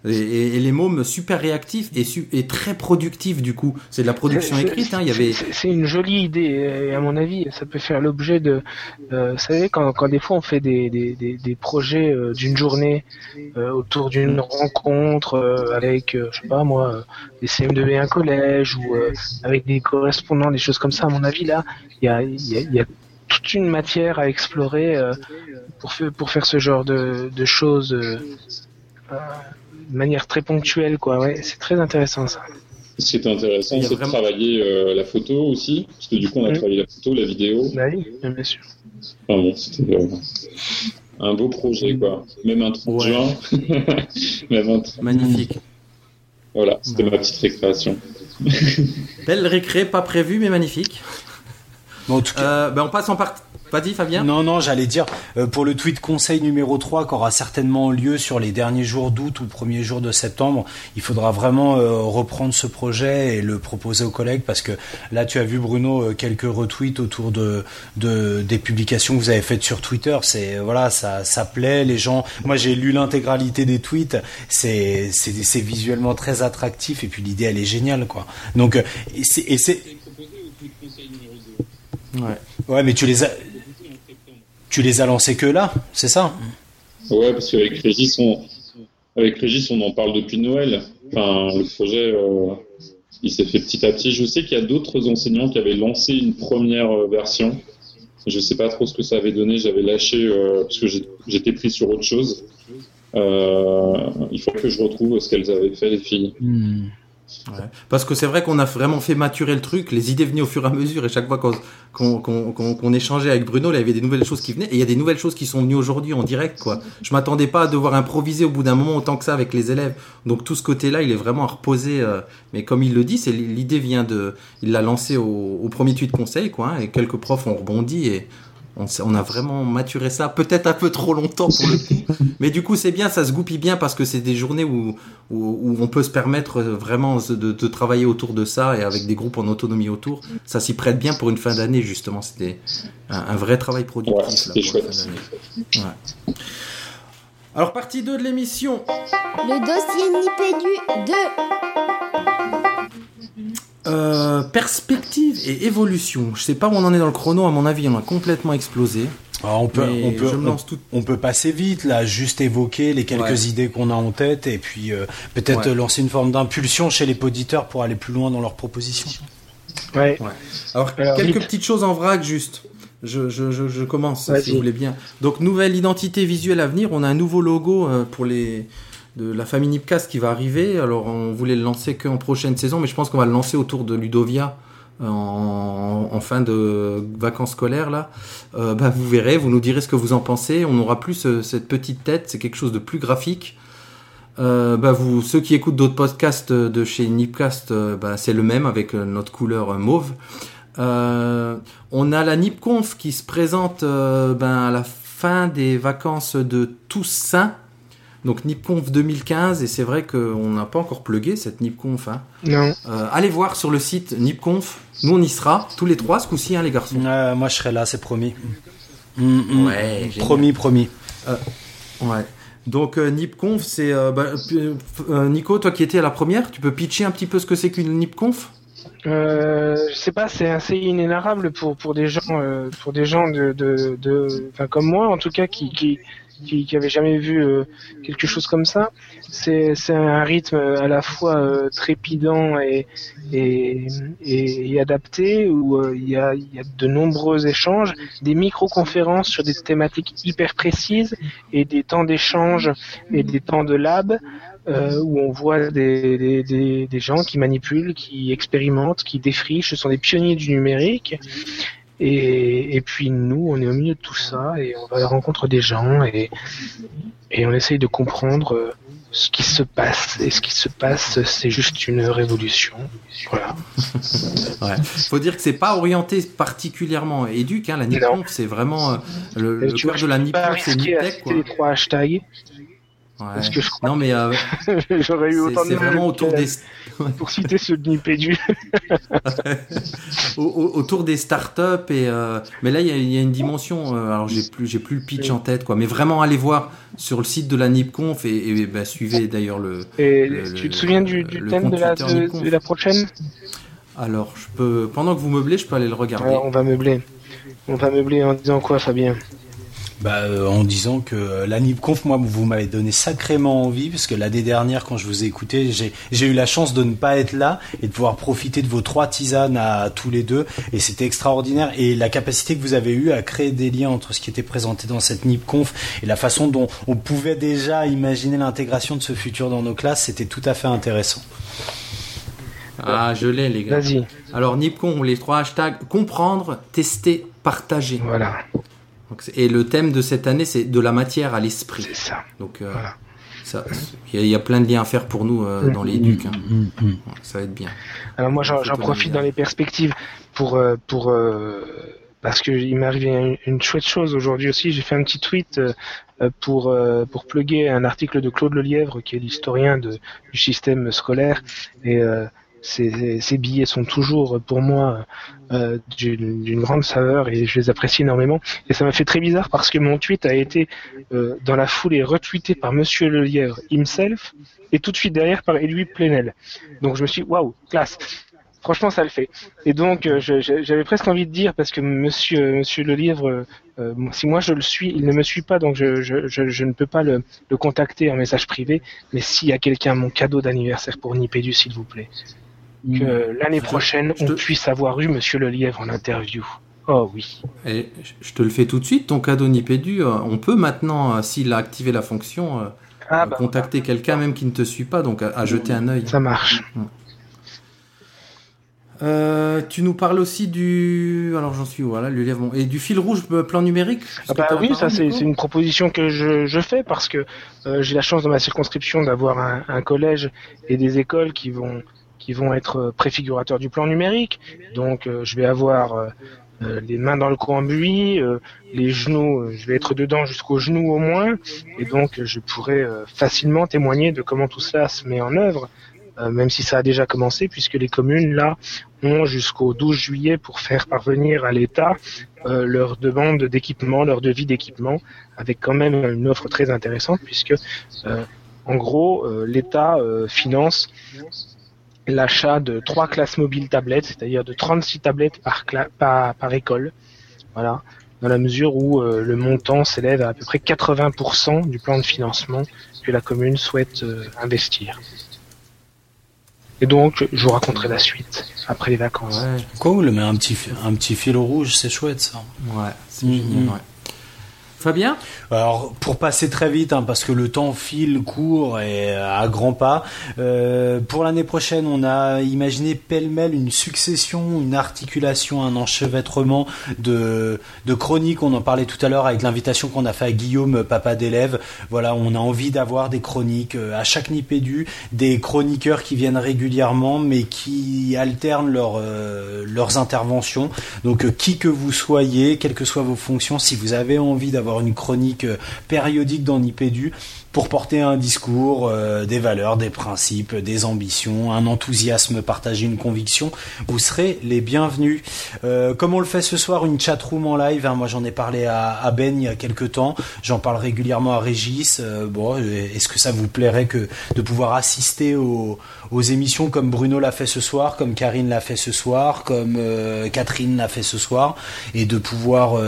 Speaker 1: et, et- et les mômes super réactifs et, su- et très productifs du coup. C'est de la production
Speaker 3: C'est-
Speaker 1: écrite, hein, il y avait.
Speaker 3: C'est une jolie idée, et à mon avis, ça peut faire l'objet de. euh, vous savez, quand, quand des fois on fait des, des, des, des projets euh, d'une journée euh, autour d'une rencontre euh, avec, euh, je sais pas moi, euh, des CM2B1 collège ou euh, avec des correspondants, des choses comme ça, à mon avis, là, il y a, y, a, y a toute une matière à explorer euh, pour, faire, pour faire ce genre de, de choses euh, euh, de manière très ponctuelle, quoi. Ouais, c'est très intéressant ça.
Speaker 6: Ce qui était intéressant, c'est
Speaker 1: vraiment-
Speaker 6: de travailler euh, la photo aussi. Parce que du coup, on a
Speaker 3: Mhm.
Speaker 6: travaillé la photo, la vidéo.
Speaker 3: Bah oui, bien sûr.
Speaker 6: Enfin bon, c'était euh, un beau projet, quoi. Même un 30
Speaker 1: Ouais.
Speaker 6: juin. Même un 30
Speaker 1: Magnifique.
Speaker 6: Voilà, c'était
Speaker 1: Ouais.
Speaker 6: ma petite récréation.
Speaker 1: Belle récré, pas prévue, mais magnifique.
Speaker 4: En tout cas,
Speaker 1: Euh, ben on passe en partie. Vas-y, Fabien.
Speaker 4: Non, non, j'allais dire, euh, pour le tweet conseil numéro 3 qui aura certainement lieu sur les derniers jours d'août ou le premier jour de septembre, il faudra vraiment euh, reprendre ce projet et le proposer aux collègues parce que là, tu as vu, Bruno, euh, quelques retweets autour de, de des publications que vous avez faites sur Twitter. C'est, voilà, ça, ça plaît, les gens. Moi, j'ai lu l'intégralité des tweets. C'est, c'est, c'est visuellement très attractif et puis l'idée, elle est géniale, quoi. Donc, et c'est, et c'est,
Speaker 1: Ouais.
Speaker 4: ouais, mais tu les as, tu les as lancés que là, c'est ça?
Speaker 6: Ouais, parce qu'avec Régis, on... avec Régis, on en parle depuis Noël. Enfin, le projet, euh, il s'est fait petit à petit. Je sais qu'il y a d'autres enseignants qui avaient lancé une première euh, version. Je sais pas trop ce que ça avait donné. J'avais lâché euh, parce que j'étais pris sur autre chose. Euh, il faut que je retrouve ce qu'elles avaient fait, les filles.
Speaker 4: Hmm.
Speaker 1: Parce que c'est vrai qu'on a vraiment fait maturer le truc, les idées venaient au fur et à mesure, et chaque fois qu'on échangeait avec Bruno, il y avait des nouvelles choses qui venaient, et il y a des nouvelles choses qui sont venues aujourd'hui en direct, quoi. Je m'attendais pas à devoir improviser au bout d'un moment autant que ça avec les élèves. Donc tout ce côté-là, il est vraiment à reposer. euh, mais comme il le dit, c'est l'idée vient de, il l'a lancé au, au premier tweet conseil, quoi, hein, et quelques profs ont rebondi et on, a vraiment maturé ça, peut-être un peu trop longtemps pour le coup. Mais du coup, c'est bien, ça se goupille bien parce que c'est des journées où, où, où on peut se permettre euh, vraiment de, de travailler autour de ça et avec des groupes en autonomie autour. Ça s'y prête bien pour une fin d'année, justement. C'était un, un vrai travail productif.
Speaker 6: Ouais,
Speaker 1: là,
Speaker 6: c'était
Speaker 1: pour la
Speaker 6: chouette.
Speaker 1: fin d'année. Ouais. Alors, partie 2 de l'émission.
Speaker 5: Le dossier Nipédu 2.
Speaker 1: Euh, perspective et évolution. Je sais pas où on en est dans le chrono, à mon avis, on a complètement explosé.
Speaker 4: Alors, on peut,
Speaker 1: Mais
Speaker 4: on peut,
Speaker 1: je me
Speaker 4: on,
Speaker 1: lance tout.
Speaker 4: on peut passer vite là, juste évoquer les quelques
Speaker 1: Ouais.
Speaker 4: idées qu'on a en tête et puis euh, peut-être
Speaker 1: Ouais.
Speaker 4: lancer une forme d'impulsion chez les poditeurs pour aller plus loin dans leurs propositions.
Speaker 3: Ouais.
Speaker 1: Alors,
Speaker 3: Alors,
Speaker 1: quelques
Speaker 3: vite.
Speaker 1: petites choses en vrac, juste. Je, je, je, je commence, si vous voulez bien. Donc, nouvelle identité visuelle à venir. On a un nouveau logo euh, pour les de la famille Nipcast qui va arriver. Alors, on voulait le lancer qu'en prochaine saison, mais je pense qu'on va le lancer autour de Ludovia euh, en, fin de vacances scolaires là. Euh, bah, vous verrez, vous nous direz ce que vous en pensez. On aura plus euh, cette petite tête, c'est quelque chose de plus graphique. Bah vous, ceux qui écoutent d'autres podcasts de chez Nipcast, euh, bah, c'est le même avec notre couleur mauve. On a la NipConf qui se présente ben, à la fin des vacances de Toussaint. Donc NipConf 2015 et c'est vrai qu'on n'a pas encore plugué cette NipConf. Hein.
Speaker 3: Non.
Speaker 1: Euh, allez voir sur le site NipConf. Nous on y sera tous les trois ce coup-ci hein, les garçons.
Speaker 4: Euh, moi, je serai là, c'est promis. Mm, mm.
Speaker 1: Ouais, génial.
Speaker 4: promis, promis.
Speaker 1: Ouais. Donc euh, NipConf c'est euh, bah, euh, euh, Nico toi qui étais à la première, tu peux pitcher un petit peu ce que c'est qu'une NipConf
Speaker 3: Euh, je sais pas, c'est assez inénarrable pour pour des gens euh, pour des gens de de comme moi en tout cas qui qui qui, qui avaient jamais vu euh, quelque chose comme ça. C'est un rythme à la fois euh, trépidant et et, et, adapté où euh, il y a il y a de nombreux échanges, des micro-conférences sur des thématiques hyper précises et des temps d'échange et des temps de lab euh, où on voit des, des, des gens qui manipulent, qui expérimentent, qui défrichent, ce sont des pionniers du numérique. Et, et puis nous, on est au milieu de tout ça et on va à la rencontre des gens et, et on essaye de comprendre euh, ce qui se passe. Et ce qui se passe, c'est juste une révolution. Voilà.
Speaker 1: Ouais. Faut dire que c'est pas orienté particulièrement éduque, hein. La NipConf, c'est vraiment euh, le, le cœur de la NipConf, c'est Niptech,
Speaker 3: les trois hashtags. Parce que je crois
Speaker 1: Non, mais euh,
Speaker 3: j'aurais eu autant de
Speaker 1: vraiment autour des
Speaker 3: pour citer ce
Speaker 1: au- autour des startups et euh, mais là il y a, il y a une dimension. euh, alors j'ai plus j'ai plus le pitch en tête, quoi. Mais vraiment allez voir sur le site de la NipConf et, et bah, suivez d'ailleurs le.
Speaker 3: Et
Speaker 1: Le-
Speaker 3: tu te souviens du, thème de la,
Speaker 1: Twitter
Speaker 3: de,
Speaker 1: Nipconf.
Speaker 3: de la prochaine?
Speaker 1: Alors je peux pendant que vous meublez, je peux aller le regarder.
Speaker 3: Alors, on va meubler. On va meubler en disant quoi, Fabien?
Speaker 4: Bah, euh, en disant que euh, la NipConf, moi, vous m'avez donné sacrément envie, parce que l'année dernière, quand je vous ai écouté, j'ai j'ai eu la chance de ne pas être là et de pouvoir profiter de vos trois tisanes à tous les deux, et c'était extraordinaire. Et la capacité que vous avez eue à créer des liens entre ce qui était présenté dans cette NipConf et la façon dont on pouvait déjà imaginer l'intégration de ce futur dans nos classes, c'était tout à fait intéressant.
Speaker 1: Ah je l'ai les gars.
Speaker 3: Vas-y.
Speaker 1: Alors NipConf, les trois hashtags comprendre, tester, partager.
Speaker 3: Voilà,
Speaker 1: Donc, et le thème de cette année c'est de la matière à l'esprit.
Speaker 3: c'est ça.
Speaker 1: Donc euh,
Speaker 3: Voilà.
Speaker 1: ça, il y, a- il y a plein de liens à faire pour nous euh, dans les ducs. hein.
Speaker 4: Mm, mm.
Speaker 1: Ouais, Ça va être bien.
Speaker 3: Alors moi, j'en profite dans les perspectives pour euh, pour euh, parce que il m'est arrivé une, une chouette chose aujourd'hui aussi. J'ai fait un petit tweet euh, pour euh, pour plugger un article de Claude Lelièvre, qui est l'historien de, du système scolaire, et euh, ces, billets sont toujours pour moi euh, d'une grande saveur et je les apprécie énormément. Et ça m'a fait très bizarre parce que mon tweet a été euh, dans la foulée retweeté par Monsieur Lelièvre himself et tout de suite derrière par Edoui Plenel. Donc je me suis waouh, classe. Franchement, ça le fait. Et donc, euh, j'avais presque envie de dire, parce que Monsieur, monsieur le livre, euh, si moi je le suis, il ne me suit pas, donc je ne peux pas le, le contacter en message privé. Mais s'il y a quelqu'un, mon cadeau d'anniversaire pour Nipédu, s'il vous plaît, que l'année
Speaker 1: Je te-
Speaker 3: prochaine, on puisse avoir eu Monsieur le lièvre en interview. Oh oui.
Speaker 1: Et je- te le fais tout de suite, ton cadeau Nipédu. euh, On peut maintenant, euh, s'il a activé la fonction, euh,
Speaker 3: Ah bah,
Speaker 1: contacter quelqu'un même qui ne te suit pas, donc à, à jeter un œil.
Speaker 3: ça marche.
Speaker 1: Euh, tu nous parles aussi du. Alors j'en suis voilà, le bon. Et du fil rouge plan numérique
Speaker 3: Ah bah oui, ça c'est une proposition que je, je fais parce que euh, j'ai la chance dans ma circonscription d'avoir un, un collège et des écoles qui vont qui vont être euh, préfigurateurs du plan numérique. Donc euh, je vais avoir euh, les mains dans le cambouis, les genoux, je vais être dedans jusqu'aux genoux au moins, et donc je pourrais euh, facilement témoigner de comment tout cela se met en œuvre. même si ça a déjà commencé, puisque les communes, là, ont jusqu'au 12 juillet pour faire parvenir à l'État leur demande d'équipement, leur devis d'équipement, avec quand même une offre très intéressante puisque, en gros, l'État finance l'achat de trois classes mobiles tablettes, c'est-à-dire de 36 tablettes par, cla- par, par école. Voilà. Dans la mesure où euh, le montant s'élève à à peu près 80% du plan de financement que la commune souhaite euh, investir. Et donc, je vous raconterai la suite après les vacances.
Speaker 1: Ouais,
Speaker 4: Cool, mais un petit, un petit fil rouge, c'est chouette ça.
Speaker 1: ouais, c'est
Speaker 4: Mhm.
Speaker 1: génial. Ouais. Fabien
Speaker 4: Alors, pour passer très vite, hein, parce que le temps file, court et à grands pas, euh, pour l'année prochaine, on a imaginé pêle-mêle une succession, une articulation, un enchevêtrement de, de chroniques. On en parlait tout à l'heure avec l'invitation qu'on a fait à Guillaume, papa d'élève. Voilà, on a envie d'avoir des chroniques euh, à chaque nipédu, des chroniqueurs qui viennent régulièrement, mais qui alternent leur, euh, leurs interventions. Donc, euh, qui que vous soyez, quelles que soient vos fonctions, si vous avez envie d'avoir une chronique euh, périodique dans Nipédu pour porter un discours, euh, des valeurs, des principes, des ambitions, un enthousiasme partagé, une conviction, vous serez les bienvenus. Euh, comme on le fait ce soir, une chatroom en live, hein, moi j'en ai parlé à, Ben il y a quelques temps, j'en parle régulièrement à Régis. euh, bon, est-ce que ça vous plairait que de pouvoir assister aux, aux émissions comme Bruno l'a fait ce soir, comme Karine l'a fait ce soir, comme Catherine l'a fait ce soir, et de pouvoir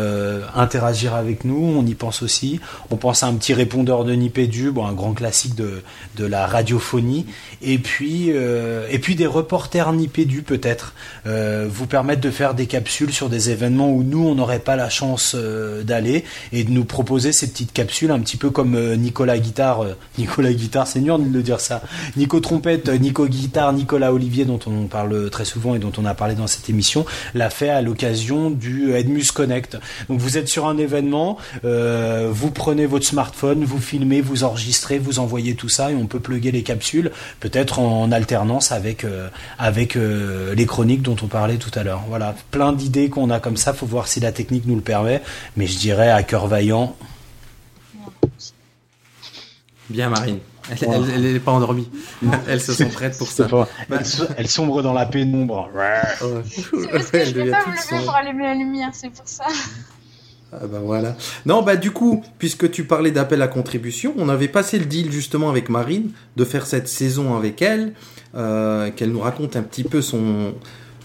Speaker 4: interagir avec nous? On y pense aussi. On pense à un petit répondeur de Nipédu, un grand classique de, de la radiophonie, et puis euh, et puis des reporters Nipédu peut-être euh, vous permettre de faire des capsules sur des événements où nous on n'aurait pas la chance euh, d'aller et de nous proposer ces petites capsules un petit peu comme Nicolas Guitare, Nicolas Guitare, c'est dur de dire ça, Nico Trompette, Nico Guitare, Nicolas Olivier dont on parle très souvent et dont on a parlé dans cette émission, l'a fait à l'occasion du Edmus Connect. Donc vous êtes sur un événement, vous prenez votre smartphone, vous filmez, vous enregistrez, vous envoyez tout ça et on peut plugger les capsules, peut-être en alternance avec euh, avec euh, les chroniques dont on parlait tout à l'heure. Voilà, plein d'idées qu'on a comme ça, faut voir si la technique nous le permet, mais je dirais à cœur vaillant.
Speaker 1: Bien, Marine. Elle, elle, elle est pas endormie. Elle se sent prête pour ça. Bah,
Speaker 4: Elle, so- elle sombre dans la pénombre.
Speaker 1: Ouais.
Speaker 2: C'est parce que
Speaker 1: Elle
Speaker 2: je peux pas me lever
Speaker 1: sombre.
Speaker 2: pour allumer la lumière, c'est pour ça.
Speaker 1: Ah bah voilà. Non, bah du coup, puisque tu parlais d'appel à contribution, on avait passé le deal justement avec Marine de faire cette saison avec elle, euh, qu'elle nous raconte un petit peu son,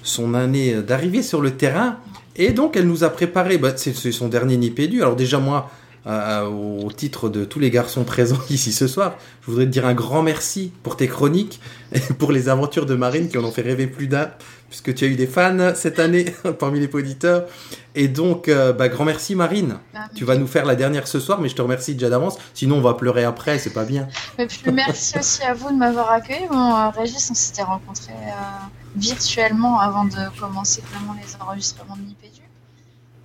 Speaker 1: son année d'arrivée sur le terrain. Et donc, elle nous a préparé, bah, c'est son dernier Nipédu. Alors déjà, moi, euh, au titre de tous les garçons présents ici ce soir, je voudrais te dire un grand merci pour tes chroniques et pour les aventures de Marine qui en ont fait rêver plus d'un, puisque tu as eu des fans cette année parmi les auditeurs. Et donc, euh, bah, grand merci Marine. Tu vas nous faire la dernière ce soir, mais je te remercie déjà d'avance. Sinon, on va pleurer après, c'est pas bien.
Speaker 2: Puis merci aussi à vous de m'avoir accueilli. Bon, euh, Régis, on s'était rencontrés euh, virtuellement avant de commencer vraiment les enregistrements de Nipédu.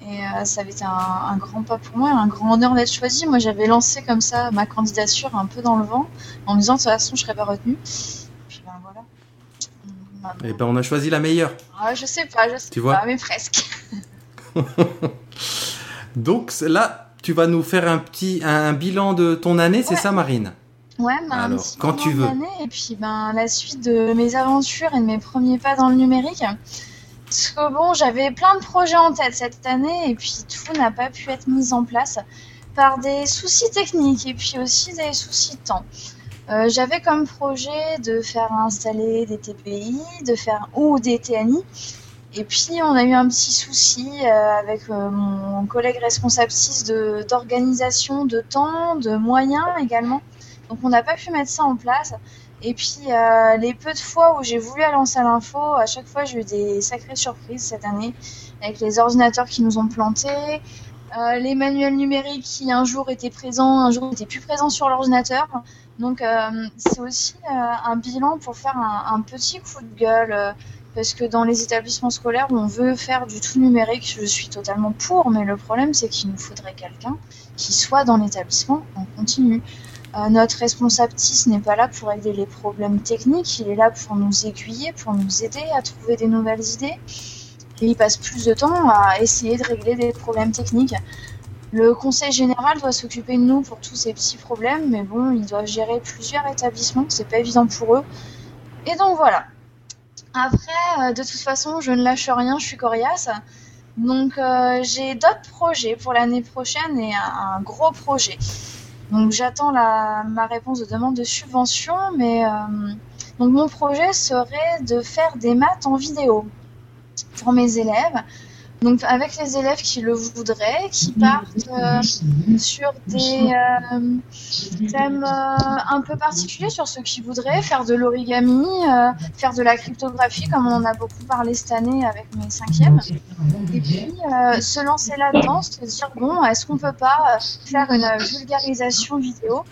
Speaker 2: Et euh, ça avait été un, un grand pas pour moi, un grand honneur d'être choisi. Moi, j'avais lancé comme ça ma candidature un peu dans le vent, en me disant de toute façon, je serais pas retenue. Puis ben voilà. Maintenant-
Speaker 1: Et ben, on a choisi la meilleure.
Speaker 2: Ah, je sais pas, je sais
Speaker 1: Tu vois
Speaker 2: pas, mais presque.
Speaker 1: Donc là, tu vas nous faire un petit un, bilan de ton année, c'est ça, Marine?
Speaker 2: Ouais, ben,
Speaker 1: Alors, quand tu veux.
Speaker 2: Et puis ben, la suite de mes aventures et de mes premiers pas dans le numérique. Parce que bon, j'avais plein de projets en tête cette année et puis tout n'a pas pu être mis en place par des soucis techniques et puis aussi des soucis de temps. Euh, j'avais comme projet de faire installer des TPI, de faire ou des TNI. Et puis on a eu un petit souci euh, avec euh, mon collègue responsable 6 de d'organisation, de temps, de moyens également. Donc on n'a pas pu mettre ça en place. Et puis euh, les peu de fois où j'ai voulu lancer à l'info, à chaque fois j'ai eu des sacrées surprises cette année avec les ordinateurs qui nous ont plantés, euh, les manuels numériques qui un jour étaient présents, un jour n'étaient plus présents sur l'ordinateur. Donc euh, c'est aussi euh, un bilan pour faire un, un petit coup de gueule. euh, parce que dans les établissements scolaires où on veut faire du tout numérique, je suis totalement pour, mais le problème c'est qu'il nous faudrait quelqu'un qui soit dans l'établissement en continu. Euh, notre responsable TIS n'est pas là pour régler les problèmes techniques, il est là pour nous aiguiller, pour nous aider à trouver des nouvelles idées. Et il passe plus de temps à essayer de régler des problèmes techniques. Le conseil général doit s'occuper de nous pour tous ces petits problèmes, mais bon, ils doivent gérer plusieurs établissements, c'est pas évident pour eux. Et donc voilà. Après, euh, de toute façon, je ne lâche rien, je suis coriace. Donc euh, j'ai d'autres projets pour l'année prochaine et un, un gros projet. Donc j'attends ma réponse de demande de subvention, mais euh, donc mon projet serait de faire des maths en vidéo pour mes élèves. Donc avec les élèves qui le voudraient, qui partent euh, sur des euh, thèmes euh, un peu particuliers, sur ceux qui voudraient faire de l'origami, faire de la cryptographie, comme on en a beaucoup parlé cette année avec mes cinquièmes. Et puis se lancer là-dedans, se dire bon, est-ce qu'on peut pas faire une vulgarisation vidéo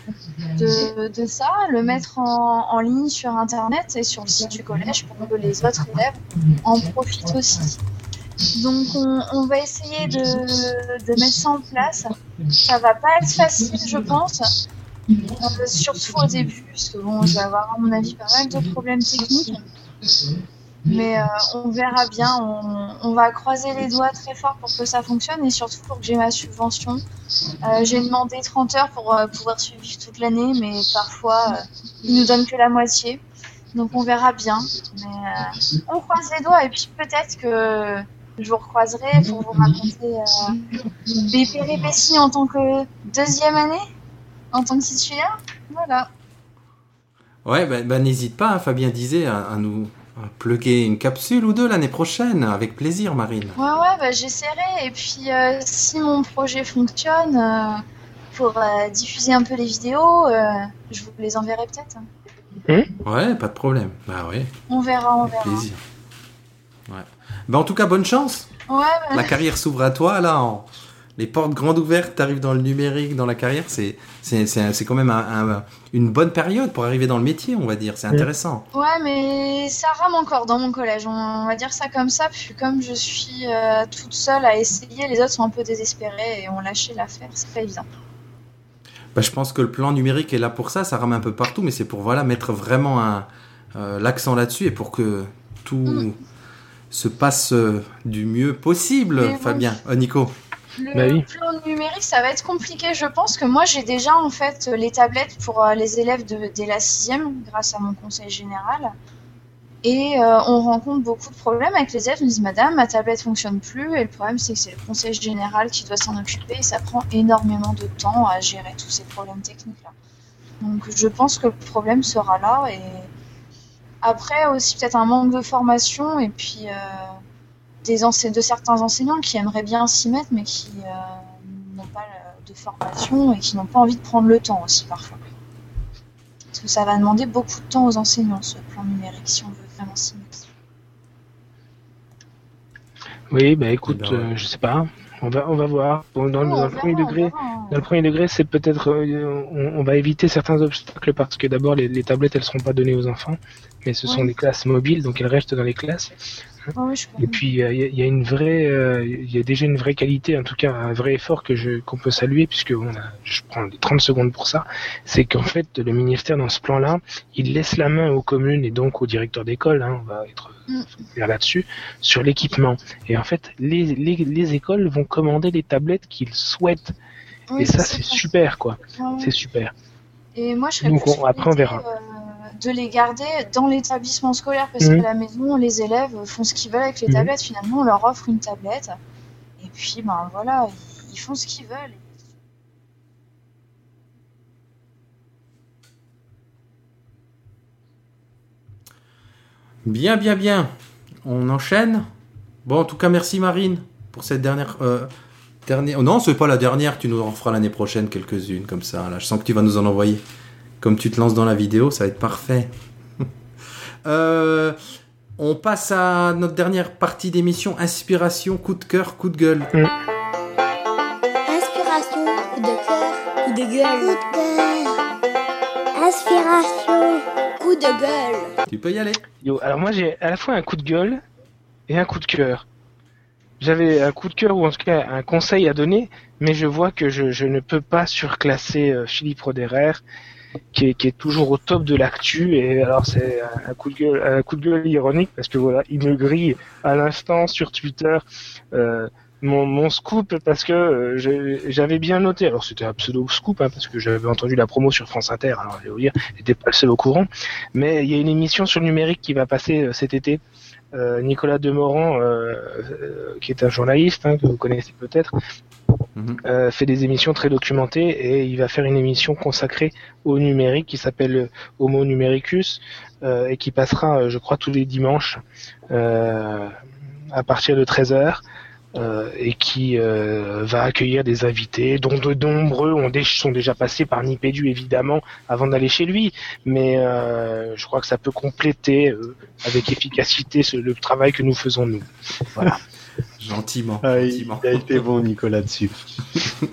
Speaker 2: de, ça, le mettre en ligne sur internet et sur le site du collège pour que les autres élèves en profitent aussi? Donc on, va essayer de, mettre ça en place. Ça va pas être facile, je pense, euh, surtout au début, parce que bon, je vais avoir à mon avis pas mal de problèmes techniques. Mais euh, on verra bien, on, va croiser les doigts très fort pour que ça fonctionne et surtout pour que j'ai ma subvention. Euh, j'ai demandé 30 heures pour pouvoir suivre toute l'année, mais parfois ils nous donnent que la moitié. Donc on verra bien. Mais on croise les doigts et puis peut-être que je vous recroiserai pour vous raconter euh, mes péripéties en tant que deuxième année, en tant que titulaire. Voilà.
Speaker 1: Ouais, ben n'hésite pas, hein, Fabien disait, à, à nous à plugger une capsule ou deux l'année prochaine, avec plaisir, Marine.
Speaker 2: Ouais, ouais, bah, j'essaierai. Et puis, euh, si mon projet fonctionne, euh, pour euh, diffuser un peu les vidéos, euh, je vous les enverrai peut-être.
Speaker 1: Ouais, pas de problème. Bah ouais,
Speaker 2: On verra, on
Speaker 1: avec
Speaker 2: verra.
Speaker 1: plaisir. Ben en tout cas, bonne chance.
Speaker 2: Ouais, bah,
Speaker 1: La carrière s'ouvre à toi, là. en- Les portes grandes ouvertes, t'arrives dans le numérique, dans la carrière. C'est c'est c'est c'est quand même un- un- une bonne période pour arriver dans le métier, on va dire. C'est intéressant.
Speaker 2: ouais, mais ça rame encore dans mon collège. On va dire ça comme ça. Puis comme je suis euh, toute seule à essayer, les autres sont un peu désespérés et ont lâché l'affaire. C'est pas évident.
Speaker 1: Bah, je pense que le plan numérique est là pour ça, ça rame un peu partout, mais c'est pour voilà mettre vraiment un, euh, l'accent là-dessus et pour que tout
Speaker 2: Mm.
Speaker 1: Se passe euh, du mieux possible,
Speaker 2: Mais.
Speaker 1: Fabien. Euh, Nico.
Speaker 2: Le
Speaker 3: Bah oui.
Speaker 2: plan numérique, ça va être compliqué. Je pense que moi, j'ai déjà en fait les tablettes pour euh, les élèves de, dès la sixième, grâce à mon conseil général. Et euh, on rencontre beaucoup de problèmes avec les élèves. Ils nous disent, Madame, ma tablette fonctionne plus. Et le problème, c'est que c'est le conseil général qui doit s'en occuper. Et ça prend énormément de temps à gérer tous ces problèmes techniques-là. Donc, je pense que le problème sera là. Et après, aussi peut-être un manque de formation. Et puis, euh, des ense- de certains enseignants qui aimeraient bien s'y mettre, mais qui euh, n'ont pas de formation et qui n'ont pas envie de prendre le temps aussi parfois. Parce que ça va demander beaucoup de temps aux enseignants, ce plan numérique, si on veut vraiment s'y mettre.
Speaker 3: Oui, bah écoute,
Speaker 1: Eh ben,
Speaker 3: euh, je sais pas. On va, on va voir. Dans, dans
Speaker 2: on
Speaker 3: le premier degré,
Speaker 2: hein.
Speaker 3: Dans le premier degré, c'est peut-être, euh, on, on va éviter certains obstacles parce que d'abord les, les tablettes elles seront pas données aux enfants, mais ce sont des classes mobiles, donc elles restent dans les classes. Et puis il y, a- il y a une vraie, euh, il y a déjà une vraie qualité, en tout cas un vrai effort que je qu'on peut saluer puisque on a, je prends les 30 secondes pour ça, c'est qu'en fait le ministère dans ce plan-là, il laisse la main aux communes et donc aux directeurs d'école, hein, on va être
Speaker 2: Mm.
Speaker 3: là-dessus, sur l'équipement. Et en fait les, les, les écoles vont commander les tablettes qu'ils souhaitent
Speaker 2: Oui,
Speaker 3: et ça
Speaker 2: c'est
Speaker 3: super quoi,
Speaker 2: Ouais,
Speaker 3: c'est super.
Speaker 2: Et moi, je serais
Speaker 3: Donc,
Speaker 2: plus
Speaker 3: on- après, on
Speaker 2: embêtée,
Speaker 3: verra.
Speaker 2: euh, de les garder dans l'établissement scolaire parce
Speaker 3: Mhm.
Speaker 2: qu'à la maison, les élèves font ce qu'ils veulent avec les
Speaker 3: Mhm.
Speaker 2: tablettes. Finalement, on leur offre une tablette. Et puis, ben voilà, ils, ils font ce qu'ils veulent.
Speaker 1: Bien, bien, bien. On enchaîne. Bon, en tout cas, merci Marine pour cette dernière. Euh, dernière... oh non, c'est pas la dernière. Tu nous en feras l'année prochaine quelques-unes comme ça. Là, je sens que tu vas nous en envoyer. Comme tu te lances dans la vidéo, ça va être parfait. Euh, on passe à notre dernière partie d'émission inspiration, coup de cœur, coup de gueule.
Speaker 5: Inspiration, coup de cœur, coup de gueule, coup de cœur. Inspiration, coup de gueule.
Speaker 1: Tu peux y aller.
Speaker 3: Yo, alors moi j'ai à la fois un coup de gueule et un coup de cœur. J'avais un coup de cœur ou en tout cas un conseil à donner, mais je vois que je, je ne peux pas surclasser euh, Philippe Roderer, qui est, qui est toujours au top de l'actu. Et alors c'est un coup de gueule, un coup de gueule ironique parce que voilà, il me grille à l'instant sur Twitter. euh, mon, mon scoop parce que euh, j'avais bien noté, alors c'était un pseudo scoop hein, parce que j'avais entendu la promo sur France Inter, alors je vais vous dire, j'étais pas le seul au courant, mais il y a une émission sur le numérique qui va passer euh, cet été. Euh, Nicolas Demorand, euh, euh, qui est un journaliste hein, que vous connaissez peut-être,
Speaker 1: Mhm.
Speaker 3: euh, fait des émissions très documentées et il va faire une émission consacrée au numérique qui s'appelle Homo Numericus euh, et qui passera, je crois, tous les dimanches euh, à partir de 13h. Euh, et qui euh, va accueillir des invités, dont de nombreux ont dé- sont déjà passés par Nipédu évidemment avant d'aller chez lui, mais euh, je crois que ça peut compléter euh, avec efficacité ce- le travail que nous faisons nous. Voilà.
Speaker 1: Gentiment.
Speaker 4: Ah, il,
Speaker 1: gentiment.
Speaker 4: il a été bon, Nicolas, dessus.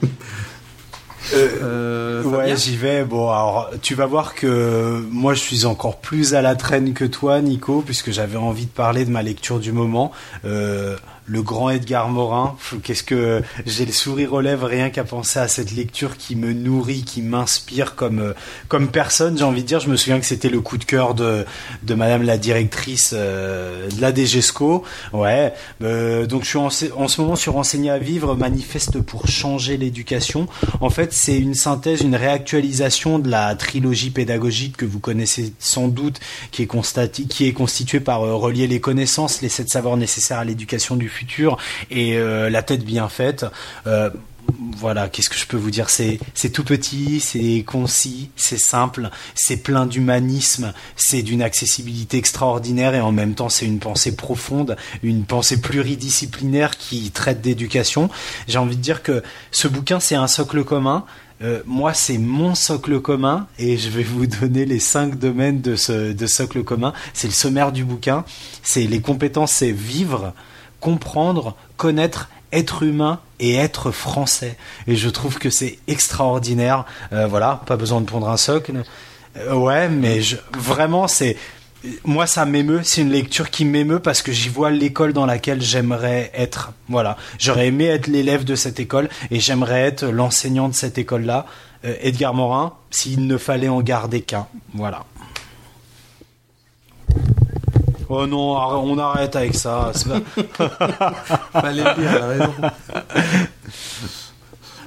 Speaker 1: Euh,
Speaker 4: Ouais, j'y vais. Bon, alors, tu vas voir que moi, je suis encore plus à la traîne que toi, Nico, puisque j'avais envie de parler de ma lecture du moment. Euh, le grand Edgar Morin. Qu'est-ce que j'ai le sourire aux lèvres rien qu'à penser à cette lecture qui me nourrit, qui m'inspire comme euh, comme personne. J'ai envie de dire, je me souviens que c'était le coup de cœur de de Madame la directrice euh, de la DGESCO. Ouais. Euh, donc je suis en, ce moment sur Enseigner à vivre, manifeste pour changer l'éducation. En fait, c'est une synthèse, une réactualisation de la trilogie pédagogique que vous connaissez sans doute, qui est, constituée par relier les connaissances, les sept savoirs nécessaires à l'éducation du futur et euh, la tête bien faite. Euh, voilà, qu'est-ce que je peux vous dire? C'est tout petit, c'est concis, c'est simple, c'est plein d'humanisme, c'est d'une accessibilité extraordinaire et en même temps c'est une pensée profonde, une pensée pluridisciplinaire qui traite d'éducation. J'ai envie de dire que ce bouquin c'est un socle commun. Euh, moi, c'est mon socle commun et je vais vous donner les cinq domaines de ce de socle commun. C'est le sommaire du bouquin. C'est les compétences, c'est vivre, comprendre, connaître, être humain et être français. Et je trouve que c'est extraordinaire. Euh, voilà, pas besoin de pondre un socle. Euh, ouais, mais vraiment, c'est moi ça m'émeut. C'est une lecture qui m'émeut parce que j'y vois l'école dans laquelle j'aimerais être. Voilà, j'aurais aimé être l'élève de cette école et j'aimerais être l'enseignant de cette école-là. Euh, Edgar Morin, s'il ne fallait en garder qu'un. Voilà. Oh non, on arrête avec ça.
Speaker 1: Fallait le dire, elle a raison.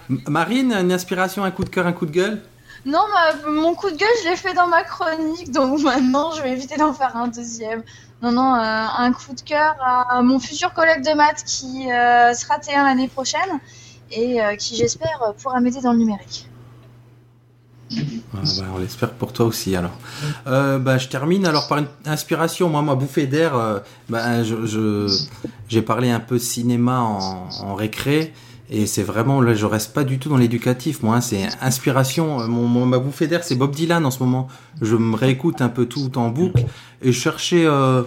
Speaker 1: M- Marine, une inspiration, un coup de cœur, un coup de gueule?
Speaker 2: Non, ma- mon coup de gueule, je l'ai fait dans ma chronique, donc maintenant je vais éviter d'en faire un deuxième. Non, non, euh, un coup de cœur à mon futur collègue de maths qui euh, sera T1 l'année prochaine et euh, qui, j'espère, pourra m'aider dans le numérique.
Speaker 1: Ah bah, On l'espère pour toi aussi alors. Euh, bah, je termine alors par une inspiration. Moi, ma bouffée d'air, euh, bah, j'ai parlé un peu cinéma en, en récré. Et c'est vraiment, là, je reste pas du tout dans l'éducatif, moi. c'est inspiration. Euh, Mon, ma bouffée d'air, c'est Bob Dylan en ce moment. Je me réécoute un peu tout en boucle et je cherchais euh,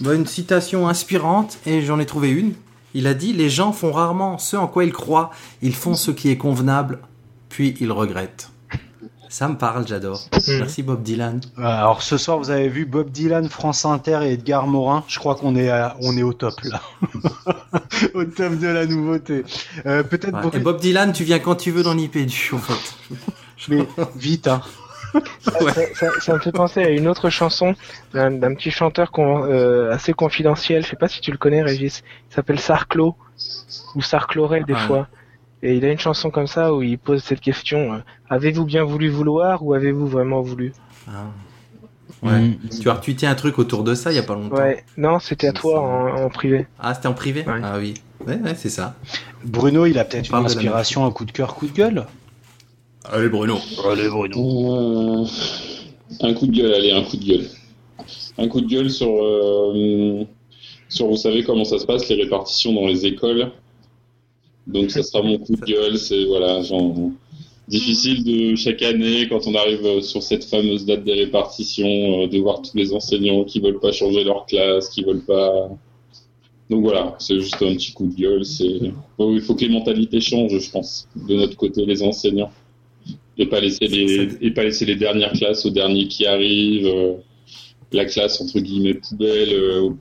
Speaker 1: une citation inspirante et j'en ai trouvé une. Il a dit Les gens font rarement ce en quoi ils croient. Ils font ce qui est convenable, puis ils regrettent. Ça me parle, j'adore.
Speaker 3: Mhm.
Speaker 1: Merci Bob Dylan.
Speaker 4: Euh, Alors ce soir, vous avez vu Bob Dylan, France Inter et Edgar Morin. Je crois qu'on est à- on est au top là, au top de la nouveauté. Euh, Peut-être
Speaker 1: Ouais. Et Bob Dylan, tu viens quand tu veux dans l'IPDU, en fait.
Speaker 4: mais vite hein.
Speaker 3: Ça,
Speaker 1: Ouais.
Speaker 3: ça- ça- ça me fait penser à une autre chanson d'un petit chanteur con- euh, assez confidentiel. Je sais pas si tu le connais, Régis. Il s'appelle Sarclo ou Sarclorel des
Speaker 1: Ah.
Speaker 3: fois. Et il a une chanson comme ça où il pose cette question euh, Avez-vous bien voulu vouloir ou avez-vous vraiment voulu?
Speaker 1: Ah. Ouais.
Speaker 4: Mm.
Speaker 1: Tu as retweeté un truc autour de ça il y a pas longtemps.
Speaker 3: Ouais, non, c'était à toi en, en privé.
Speaker 1: Ah, c'était en privé?
Speaker 3: Ouais.
Speaker 1: Ah oui. Ouais, ouais, c'est ça.
Speaker 4: Bruno, il a peut-être une inspiration, un coup de cœur, coup de gueule?
Speaker 1: Allez, Bruno.
Speaker 4: Allez Bruno.
Speaker 6: Un coup de gueule, allez, un coup de gueule. Un coup de gueule sur, euh, sur, vous savez comment ça se passe, les répartitions dans les écoles. Donc ça sera mon coup de gueule, c'est voilà, genre, difficile de chaque année quand on arrive sur cette fameuse date des répartitions, euh, de voir tous les enseignants qui veulent pas changer leur classe, qui veulent pas. Donc voilà, c'est juste un petit coup de gueule. C'est Bon, il faut que les mentalités changent, je pense, de notre côté, les enseignants, et pas laisser les et pas laisser les dernières classes aux derniers qui arrivent, euh, la classe entre guillemets poubelle euh, au,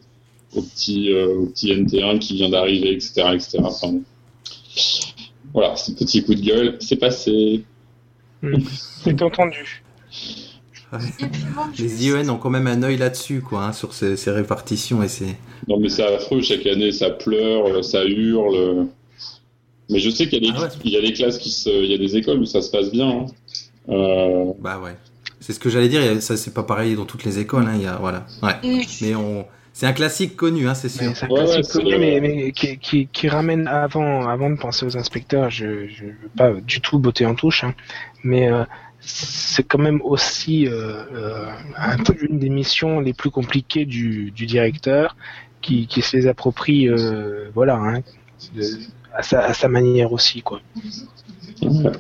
Speaker 6: au petit euh, au petit NT1 qui vient d'arriver, etc., etc. Enfin, bon. Voilà, ce petit coup de gueule, c'est passé.
Speaker 3: C'est entendu.
Speaker 1: Les IEN ont quand même un œil là-dessus, quoi, hein, sur ces, ces répartitions et ces.
Speaker 6: Non mais c'est affreux, chaque année ça pleure, ça hurle. Mais je sais qu'il y, a des-
Speaker 1: Ah ouais.
Speaker 6: il y a des classes qui se, il y a des écoles où ça se passe bien. hein. Euh,
Speaker 1: Bah ouais. C'est ce que j'allais dire. et Ça, c'est pas pareil dans toutes les écoles. Hein, il y a voilà. Ouais. Mais on. C'est un classique connu, hein, c'est sûr.
Speaker 3: C'est un
Speaker 6: Ouais,
Speaker 3: classique
Speaker 6: ouais,
Speaker 3: connu, mais, mais qui, qui, qui ramène avant, avant de penser aux inspecteurs, je je veux pas du tout botter en touche, hein, mais euh, c'est quand même aussi euh, euh, un peu une des missions les plus compliquées du, du directeur qui, qui se les approprie, euh, voilà, hein, de- à, sa, à sa manière aussi, quoi.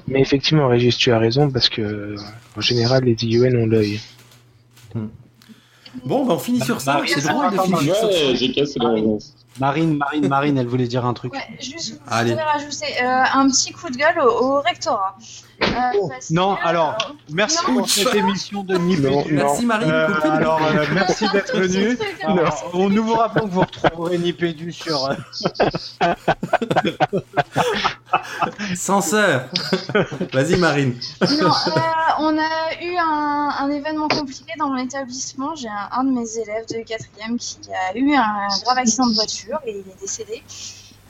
Speaker 3: Mais effectivement, Régis, tu as raison parce que en général, les IUN ont l'œil.
Speaker 1: Bon, bah, on finit sur ça. C'est drôle de finir sur ça.
Speaker 6: ouais, j'ai cassé la réponse.
Speaker 4: Marine, Marine, Marine, elle voulait dire un truc.
Speaker 2: Ouais, juste, je
Speaker 1: Allez.
Speaker 2: voudrais rajouter euh, un petit coup de gueule au, au rectorat. Euh, parce
Speaker 4: Non,
Speaker 2: que,
Speaker 4: alors,
Speaker 2: euh,
Speaker 4: Merci
Speaker 2: Non.
Speaker 4: pour cette émission de.
Speaker 3: Non,
Speaker 1: Merci Marine.
Speaker 4: Euh, alors, euh, merci d'être venu.
Speaker 2: truc,
Speaker 4: Alors, on nous vous rappelons que vous retrouverez Nipédu sur.
Speaker 1: Censeur. Vas-y Marine.
Speaker 2: Euh, on a eu un, événement compliqué dans mon établissement. J'ai un, de mes élèves de quatrième qui a eu un grave accident de voiture et il est décédé.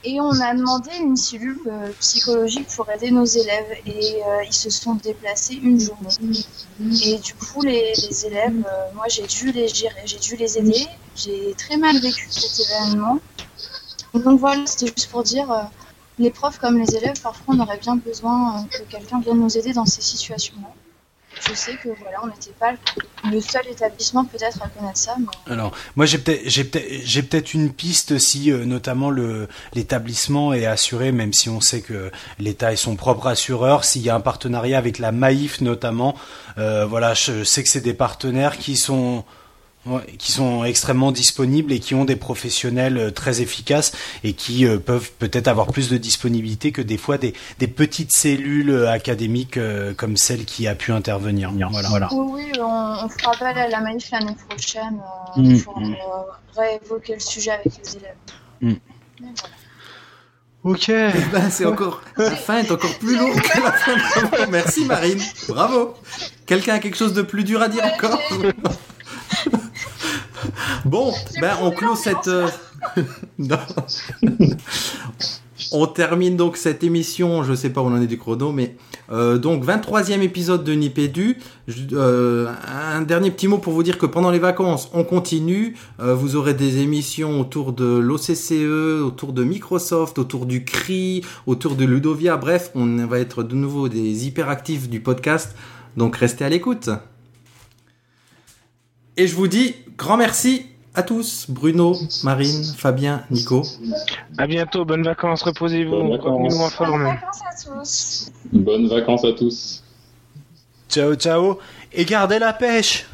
Speaker 2: Et on a demandé une cellule euh, psychologique pour aider nos élèves et euh, ils se sont déplacés une journée. Et du coup, les, les élèves, moi j'ai dû les gérer, j'ai dû les aider. J'ai très mal vécu cet événement. Donc voilà, c'était juste pour dire, les profs comme les élèves, parfois on aurait bien besoin euh, que quelqu'un vienne nous aider dans ces situations-là. Je sais que voilà, on n'était pas le- seul établissement peut-être à connaître ça, mais
Speaker 4: Alors, moi j'ai peut-être une piste si euh, notamment l'établissement est assuré, même si on sait que l'État est son propre assureur, s'il y a un partenariat avec la Maïf notamment, euh, voilà, je sais que c'est des partenaires qui sont ouais, qui sont extrêmement disponibles et qui ont des professionnels euh, très efficaces et qui euh, peuvent peut-être avoir plus de disponibilité que des fois des, des petites cellules euh, académiques euh, comme celle qui a pu intervenir. Voilà. voilà.
Speaker 2: oui, oui, on, on fera appel à la Maïf l'année prochaine euh,
Speaker 4: Mm,
Speaker 2: pour
Speaker 4: mm.
Speaker 2: réévoquer le sujet avec les élèves.
Speaker 4: Mm. Ok.
Speaker 1: Ben, c'est encore la fin est encore plus lourde que la fin. Bravo. Merci Marine. Bravo. Quelqu'un a quelque chose de plus dur à dire encore? Bon, ben on clôt cette. euh. On termine donc cette émission, je sais pas où on en est du chrono, mais euh, donc 23e épisode de Nipédu. Euh, un dernier petit mot pour vous dire que pendant les vacances, on continue. Euh, vous aurez des émissions autour de l'OCCE, autour de Microsoft, autour du CRI, autour de Ludovia. Bref, on va être de nouveau des hyperactifs du podcast. Donc restez à l'écoute. Et je vous dis grand merci à tous, Bruno, Marine, Fabien, Nico.
Speaker 3: À bientôt, bonnes vacances, reposez-vous,
Speaker 6: Bonnes vacances.
Speaker 3: retenez-nous en
Speaker 2: Bonnes vacances à tous.
Speaker 6: Bonnes vacances à tous.
Speaker 4: Ciao, ciao. Et gardez la pêche.